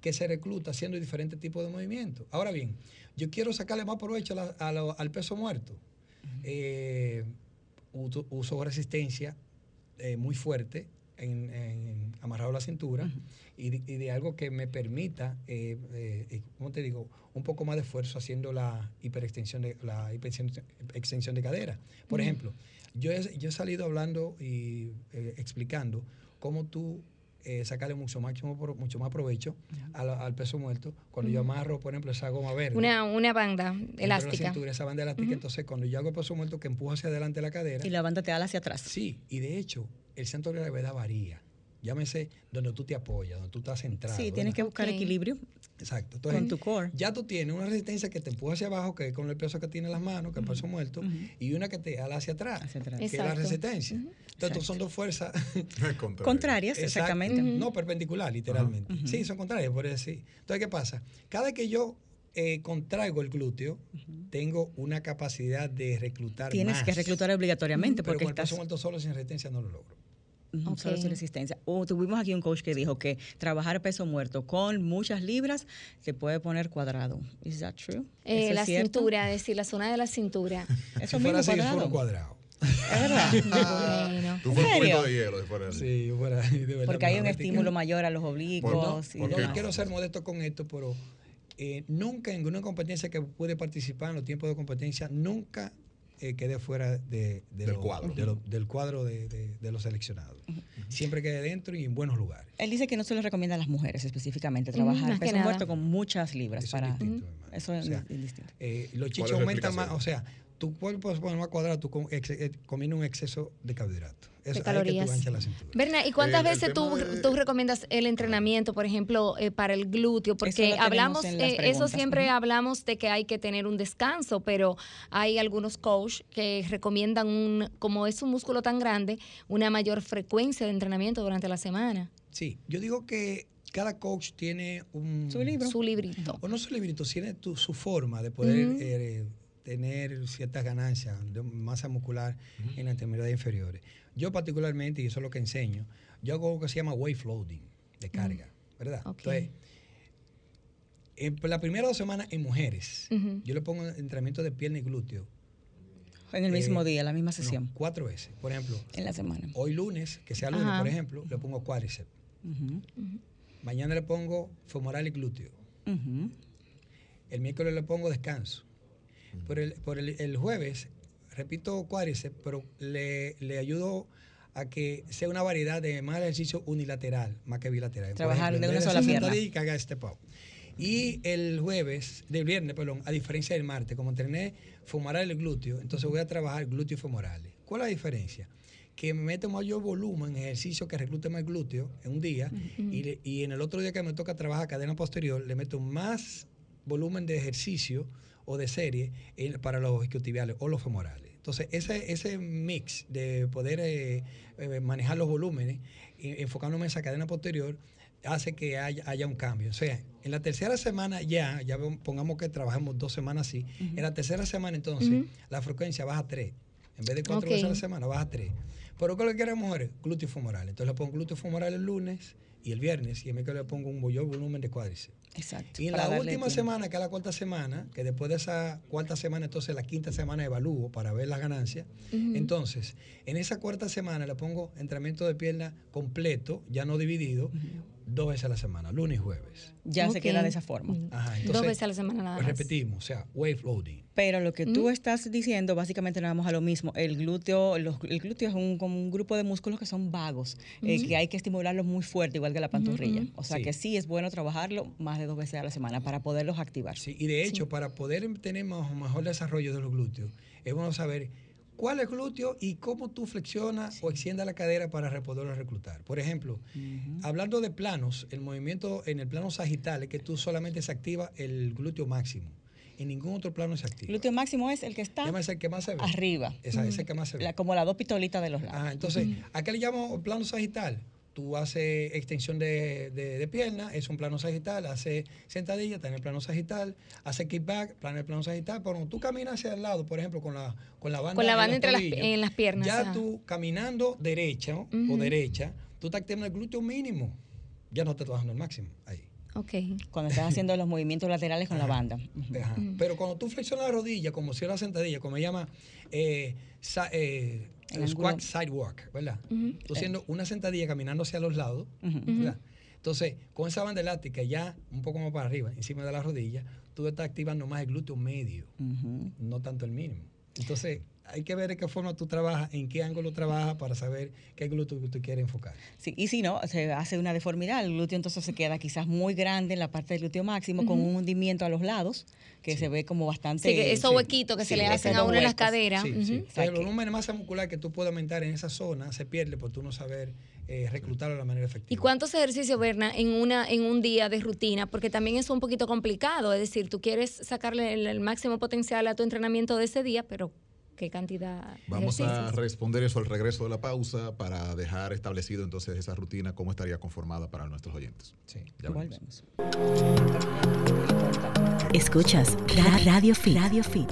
que se recluta haciendo diferentes tipos de movimientos. Ahora bien, yo quiero sacarle más provecho a la- a lo- al peso muerto. Eh, uso, uso resistencia eh, muy fuerte en, en- amarrado a la cintura y, de, y de algo que me permita, eh, eh, eh, ¿cómo te digo? Un poco más de esfuerzo haciendo la hiperextensión de, la hiperextensión extensión de cadera. Por ejemplo, yo he, yo he salido hablando y eh, explicando cómo tú eh, sacarle mucho, máximo, pro- mucho más provecho a la- al peso muerto cuando yo amarro, por ejemplo, esa goma verde. Una, una banda elástica. La cintura, esa banda elástica. Entonces, cuando yo hago el peso muerto que empujo hacia adelante la cadera, Y la banda te da hacia atrás. Sí, y de hecho, el centro de gravedad varía. Llámese donde tú te apoyas, donde tú estás centrado. Sí, tienes que buscar equilibrio Exacto. con tu core. ya tú tienes una resistencia que te empuja hacia abajo, que es con el peso que tiene en las manos, que es el peso muerto, y una que te ala hacia atrás, Hacia atrás. que es la Exacto. resistencia. Entonces, son dos fuerzas. Contrarias, Exacto. exactamente. No perpendicular, literalmente. Sí, son contrarias, por decir. Entonces, ¿qué pasa? Cada que yo eh, contraigo el glúteo, tengo una capacidad de reclutar Tienes que reclutar obligatoriamente Pero porque con el estás peso muerto solo sin resistencia no lo logro. Ujú, Ok. solo sin resistencia. O tuvimos aquí un coach que dijo que trabajar peso muerto con muchas libras se puede poner cuadrado. ¿Is that true? Eh, ¿Eso es la cierto? cintura, es decir, la zona de la cintura. Eso si mismo fuera así, cuadrado. fuera cuadrado. Es verdad. bueno. Tú fuiste un de hielo si fuera así. Sí, fuera de verdad, Porque hay un estímulo mayor a los ¿Por oblicuos. ¿Por No, quiero ser modesto con esto, pero eh, nunca en una competencia que pude participar en los tiempos de competencia, nunca eh, quedé fuera de, de Del lo- cuadro. de lo- del cuadro de, de- de los seleccionados. Siempre quedé dentro y en buenos lugares. Él dice que no se le recomienda a las mujeres específicamente trabajar más que peso muerto con muchas libras Eso para es distinto, eso es O sea, indistinto. Eh, los ¿Cuál chichos aumentan más, o sea, tu cuerpo se pone más cuadrado, tú eh, comiendo un exceso de carbohidratos. Eso, De que tú calorías. la cintura. Berna, ¿y cuántas veces tú, de- tú recomiendas el entrenamiento, por ejemplo, eh, para el glúteo? Porque hablamos, eh, eso siempre hablamos de que hay que tener un descanso, pero hay algunos coach que recomiendan, un, como es un músculo tan grande, una mayor frecuencia de entrenamiento durante la semana. Sí, yo digo que cada coach tiene un... Su libro. Su librito. O no su librito, tiene tu- su forma de poder eh, tener ciertas ganancias de masa muscular en las extremidades inferiores. Yo particularmente, y eso es lo que enseño, yo hago algo que se llama wave loading, de carga, ¿verdad? Ok. Entonces, en la primera dos semanas en mujeres, yo le pongo entrenamiento de pierna y glúteo. En el mismo eh, día, la misma no, sesión. cuatro veces. Por ejemplo, En la semana. hoy lunes, que sea lunes, Ajá. por ejemplo, le pongo cuádriceps. Mañana le pongo femoral y glúteo. El miércoles le pongo descanso. Por el, por el, el jueves, repito cuádriceps, pero le, le ayudo a que sea una variedad de más ejercicio unilateral, más que bilateral. Trabajar ejemplo, de una sola pierna. que step up. Y el jueves, del viernes, perdón, a diferencia del martes, como entrené femoral y glúteo, entonces voy a trabajar glúteo y femorales. ¿Cuál es la diferencia? Que me meto mayor volumen en ejercicio que reclute más glúteo en un día y, le- y en el otro día que me toca trabajar cadena posterior, le meto más volumen de ejercicio o de serie en- para los isquiotibiales o los femorales. Entonces, ese, ese mix de poder eh, eh, manejar los volúmenes, eh, enfocándome en esa cadena posterior, hace que haya, haya un cambio. O sea, en la tercera semana ya, ya pongamos que trabajamos dos semanas así, en la tercera semana entonces la frecuencia baja a 3. En vez de cuatro veces a la semana, baja a 3. Pero ¿qué es lo que queremos mujeres? Glúteo femoral. Entonces le pongo glúteo femoral el lunes y el viernes y el miércoles le pongo un mayor volumen de cuádriceps. Exacto. Y en la última tiempo. semana, que es la cuarta semana, que después de esa cuarta semana, entonces la quinta semana evalúo para ver las ganancias. Entonces, en esa cuarta semana le pongo entrenamiento de pierna completo, ya no dividido, dos veces a la semana, lunes y jueves. Ya se queda de esa forma. Ajá, Dos entonces, veces a la semana nada pues más. repetimos, o sea, wave loading. Pero lo que tú estás diciendo, básicamente nada más a lo mismo. El glúteo, los- el glúteo es un, como un grupo de músculos que son vagos, eh, que hay que estimularlos muy fuerte, igual que la pantorrilla. O sea Sí. que sí es bueno trabajarlo más de dos veces a la semana para poderlos activar. Sí, y de hecho, para poder tener más- mejor desarrollo de los glúteos, es bueno saber cuál es glúteo y cómo tú flexionas o extiendas la cadera para poderlo reclutar. Por ejemplo, hablando de planos, el movimiento en el plano sagital es que tú solamente se activa el glúteo máximo. En ningún otro plano se activa. Glúteo máximo es el que está ese el que más se ve. arriba, Esa, es el que más se ve. la- como las dos pistolitas de los lados. Ajá, entonces, ¿a qué le llamo plano sagital? Tú haces extensión de, de, de pierna, es un plano sagital, hace sentadilla, está en el plano sagital, hace kickback, plano en el plano sagital, pero cuando tú caminas hacia el lado, por ejemplo, con la, con la banda, Con la banda entre las- en las piernas, Ya ajá. tú caminando derecha o derecha, tú estás activando el glúteo mínimo, ya no estás trabajando el máximo ahí. Ok. Cuando estás haciendo los movimientos laterales con la banda. Ajá. Pero cuando tú flexionas la rodilla, como si era sentadilla, como se llama eh, sa- eh, El squat ángulo. sidewalk, ¿verdad? Tú haciendo una sentadilla caminando hacia los lados. ¿verdad? Entonces, con esa banda elástica ya un poco más para arriba, encima de la rodilla, tú estás activando más el glúteo medio, no tanto el mínimo. Entonces, hay que ver de qué forma tú trabajas, en qué ángulo trabajas para saber qué glúteo tú quieres enfocar. Sí, y si no, se hace una deformidad. El glúteo entonces se queda quizás muy grande en la parte del glúteo máximo, con un hundimiento a los lados, que se ve como bastante. Sí, que esos sí. huequitos que se Sí, le hacen a uno en las caderas. Sí, ujú. sí. O sea Pero el volumen de masa muscular que tú puedes aumentar en esa zona se pierde por tú no saber eh, reclutarlo de la manera efectiva. ¿Y cuántos ejercicios, Berna, en, una, en un día de rutina? Porque también es un poquito complicado. Es decir, tú quieres sacarle el, el máximo potencial a tu entrenamiento de ese día, pero ¿qué cantidad Vamos a responder eso al regreso de la pausa para dejar establecido entonces esa rutina, cómo estaría conformada para nuestros oyentes. Sí. Ya volvemos. Escuchas Ra- Radio Fit. Radio Fit.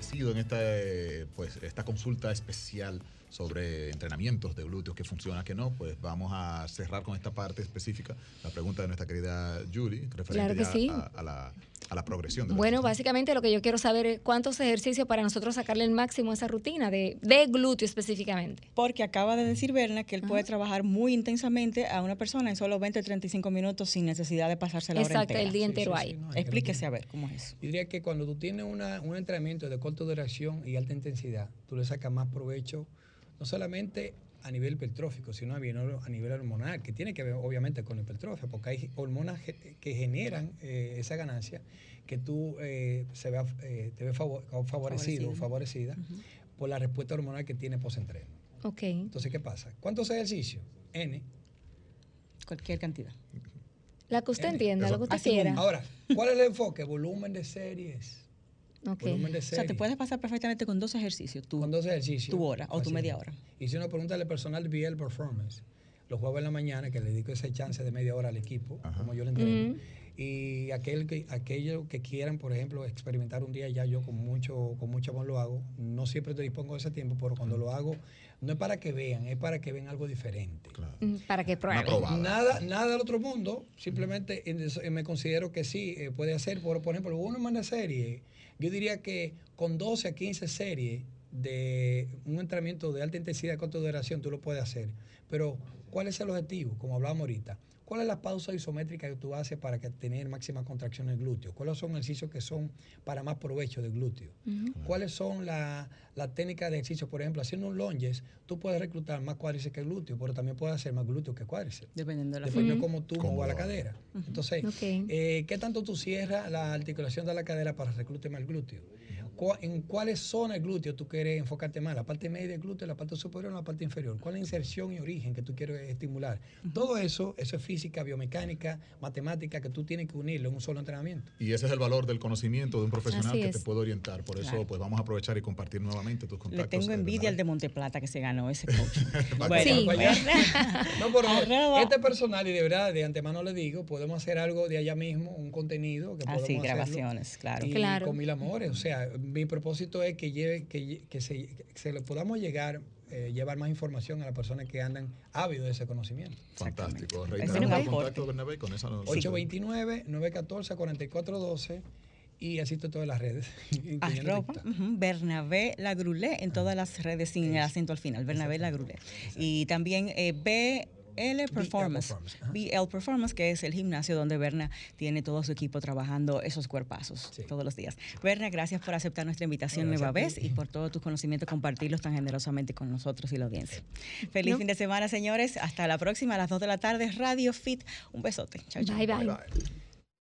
sido en esta, eh, pues, esta consulta especial sobre entrenamientos de glúteos, que funciona, que no, pues vamos a cerrar con esta parte específica, la pregunta de nuestra querida Julie, referente Claro que ya sí. a, a la, a la progresión. de la Bueno, rutina. básicamente lo que yo quiero saber es cuántos ejercicios para nosotros sacarle el máximo a esa rutina de, de glúteo específicamente. Porque acaba de decir Berna que él puede trabajar muy intensamente a una persona en solo 20 35 minutos sin necesidad de pasarse la hora Exacto, entera. el día Sí, entero sí, ahí. no, Explíquese a ver cómo es eso. Yo diría que cuando tú tienes una, un entrenamiento de corta duración y alta intensidad, tú le sacas más provecho, no solamente a nivel hipertrófico, sino a nivel- a nivel hormonal, que tiene que ver obviamente con la hipertrofia, porque hay hormonas que generan eh, esa ganancia que tú eh, se vea, eh, te ves favo- favorecido o favorecida por la respuesta hormonal que tiene post-entreno. Ok. Entonces, ¿qué pasa? ¿Cuántos ejercicios? N. Cualquier cantidad. La que usted Eso- entienda, lo que usted así quiera. Ahora, ¿cuál es el enfoque? Volumen de series. Ok. Volumen de O sea, te puedes pasar perfectamente con dos ejercicios. Tú, con dos ejercicios. tu hora o tu media hora. Hice una pregunta al personal BL Performance los jueves en la mañana, que le dedico ese chance de media hora al equipo, Ajá. como yo le entreno. Ujú. Y aquel que, aquellos que quieran, por ejemplo, experimentar un día ya, yo con mucho, con mucho amor lo hago. No siempre te dispongo de ese tiempo, pero cuando lo hago, no es para que vean, es para que vean algo diferente. Claro. Mm, Para que prueben. Nada, nada del otro mundo, simplemente eh, me considero que sí, eh, puede hacer, por, por ejemplo, una manda serie, yo diría que con 12 a 15 series de un entrenamiento de alta intensidad de corta duración tú lo puedes hacer, pero ¿cuál es el objetivo? Como hablábamos ahorita, ¿cuál es la pausa isométrica que tú haces para que tener máxima contracción del glúteo? ¿Cuáles son ejercicios que son para más provecho del glúteo? ¿Cuáles son las la técnicas de ejercicio? Por ejemplo, haciendo un lunges, tú puedes reclutar más cuádriceps que glúteo, pero también puedes hacer más glúteo que cuádriceps. Dependiendo de la Dependiendo de cómo tú Cómo muevas la cadera. Entonces, eh, ¿qué tanto tú cierras la articulación de la cadera para reclutar más el glúteo? ¿Cuá- ¿En cuáles zonas del glúteo tú quieres enfocarte más? ¿La parte media del glúteo, la parte superior o la parte inferior? ¿Cuál es la inserción y origen que tú quieres estimular? Todo eso, eso es física, biomecánica, matemática, que tú tienes que unirlo en un solo entrenamiento. Y ese es el valor del conocimiento de un profesional Así que es. te puede orientar. Por eso, Claro. pues vamos a aprovechar y compartir nuevamente tus contactos. Le tengo envidia al de. Monteplata que se ganó ese coach. Que Sí. Allá. No, pero este personal, y de verdad, de antemano le digo, podemos hacer algo de allá mismo, un contenido que podemos Así, hacerlo. grabaciones, claro. y Claro. con mil amores. O sea, mi propósito es que lleve, que, que se, que se le podamos llegar, eh, llevar más información a las personas que andan ávidos de ese conocimiento. Fantástico. Reiteramos el contacto. Bernabé, con esa nos- 829-914-4412 y asisto a todas las redes. Arroba Bernabé Lagrulé en todas las redes sin el acento al final, Bernabé Lagrulé. Y también eh, B BL Performance. BL Performance, que es el gimnasio donde Berna tiene todo su equipo trabajando esos cuerpazos todos los días. Berna, gracias por aceptar nuestra invitación nueva vez y por todos tus conocimientos, compartirlos tan generosamente con nosotros y la audiencia. Feliz fin de semana, señores. Hasta la próxima a las 2 de la tarde. Radio Fit. Un besote. Chao, chao. bye. bye. bye.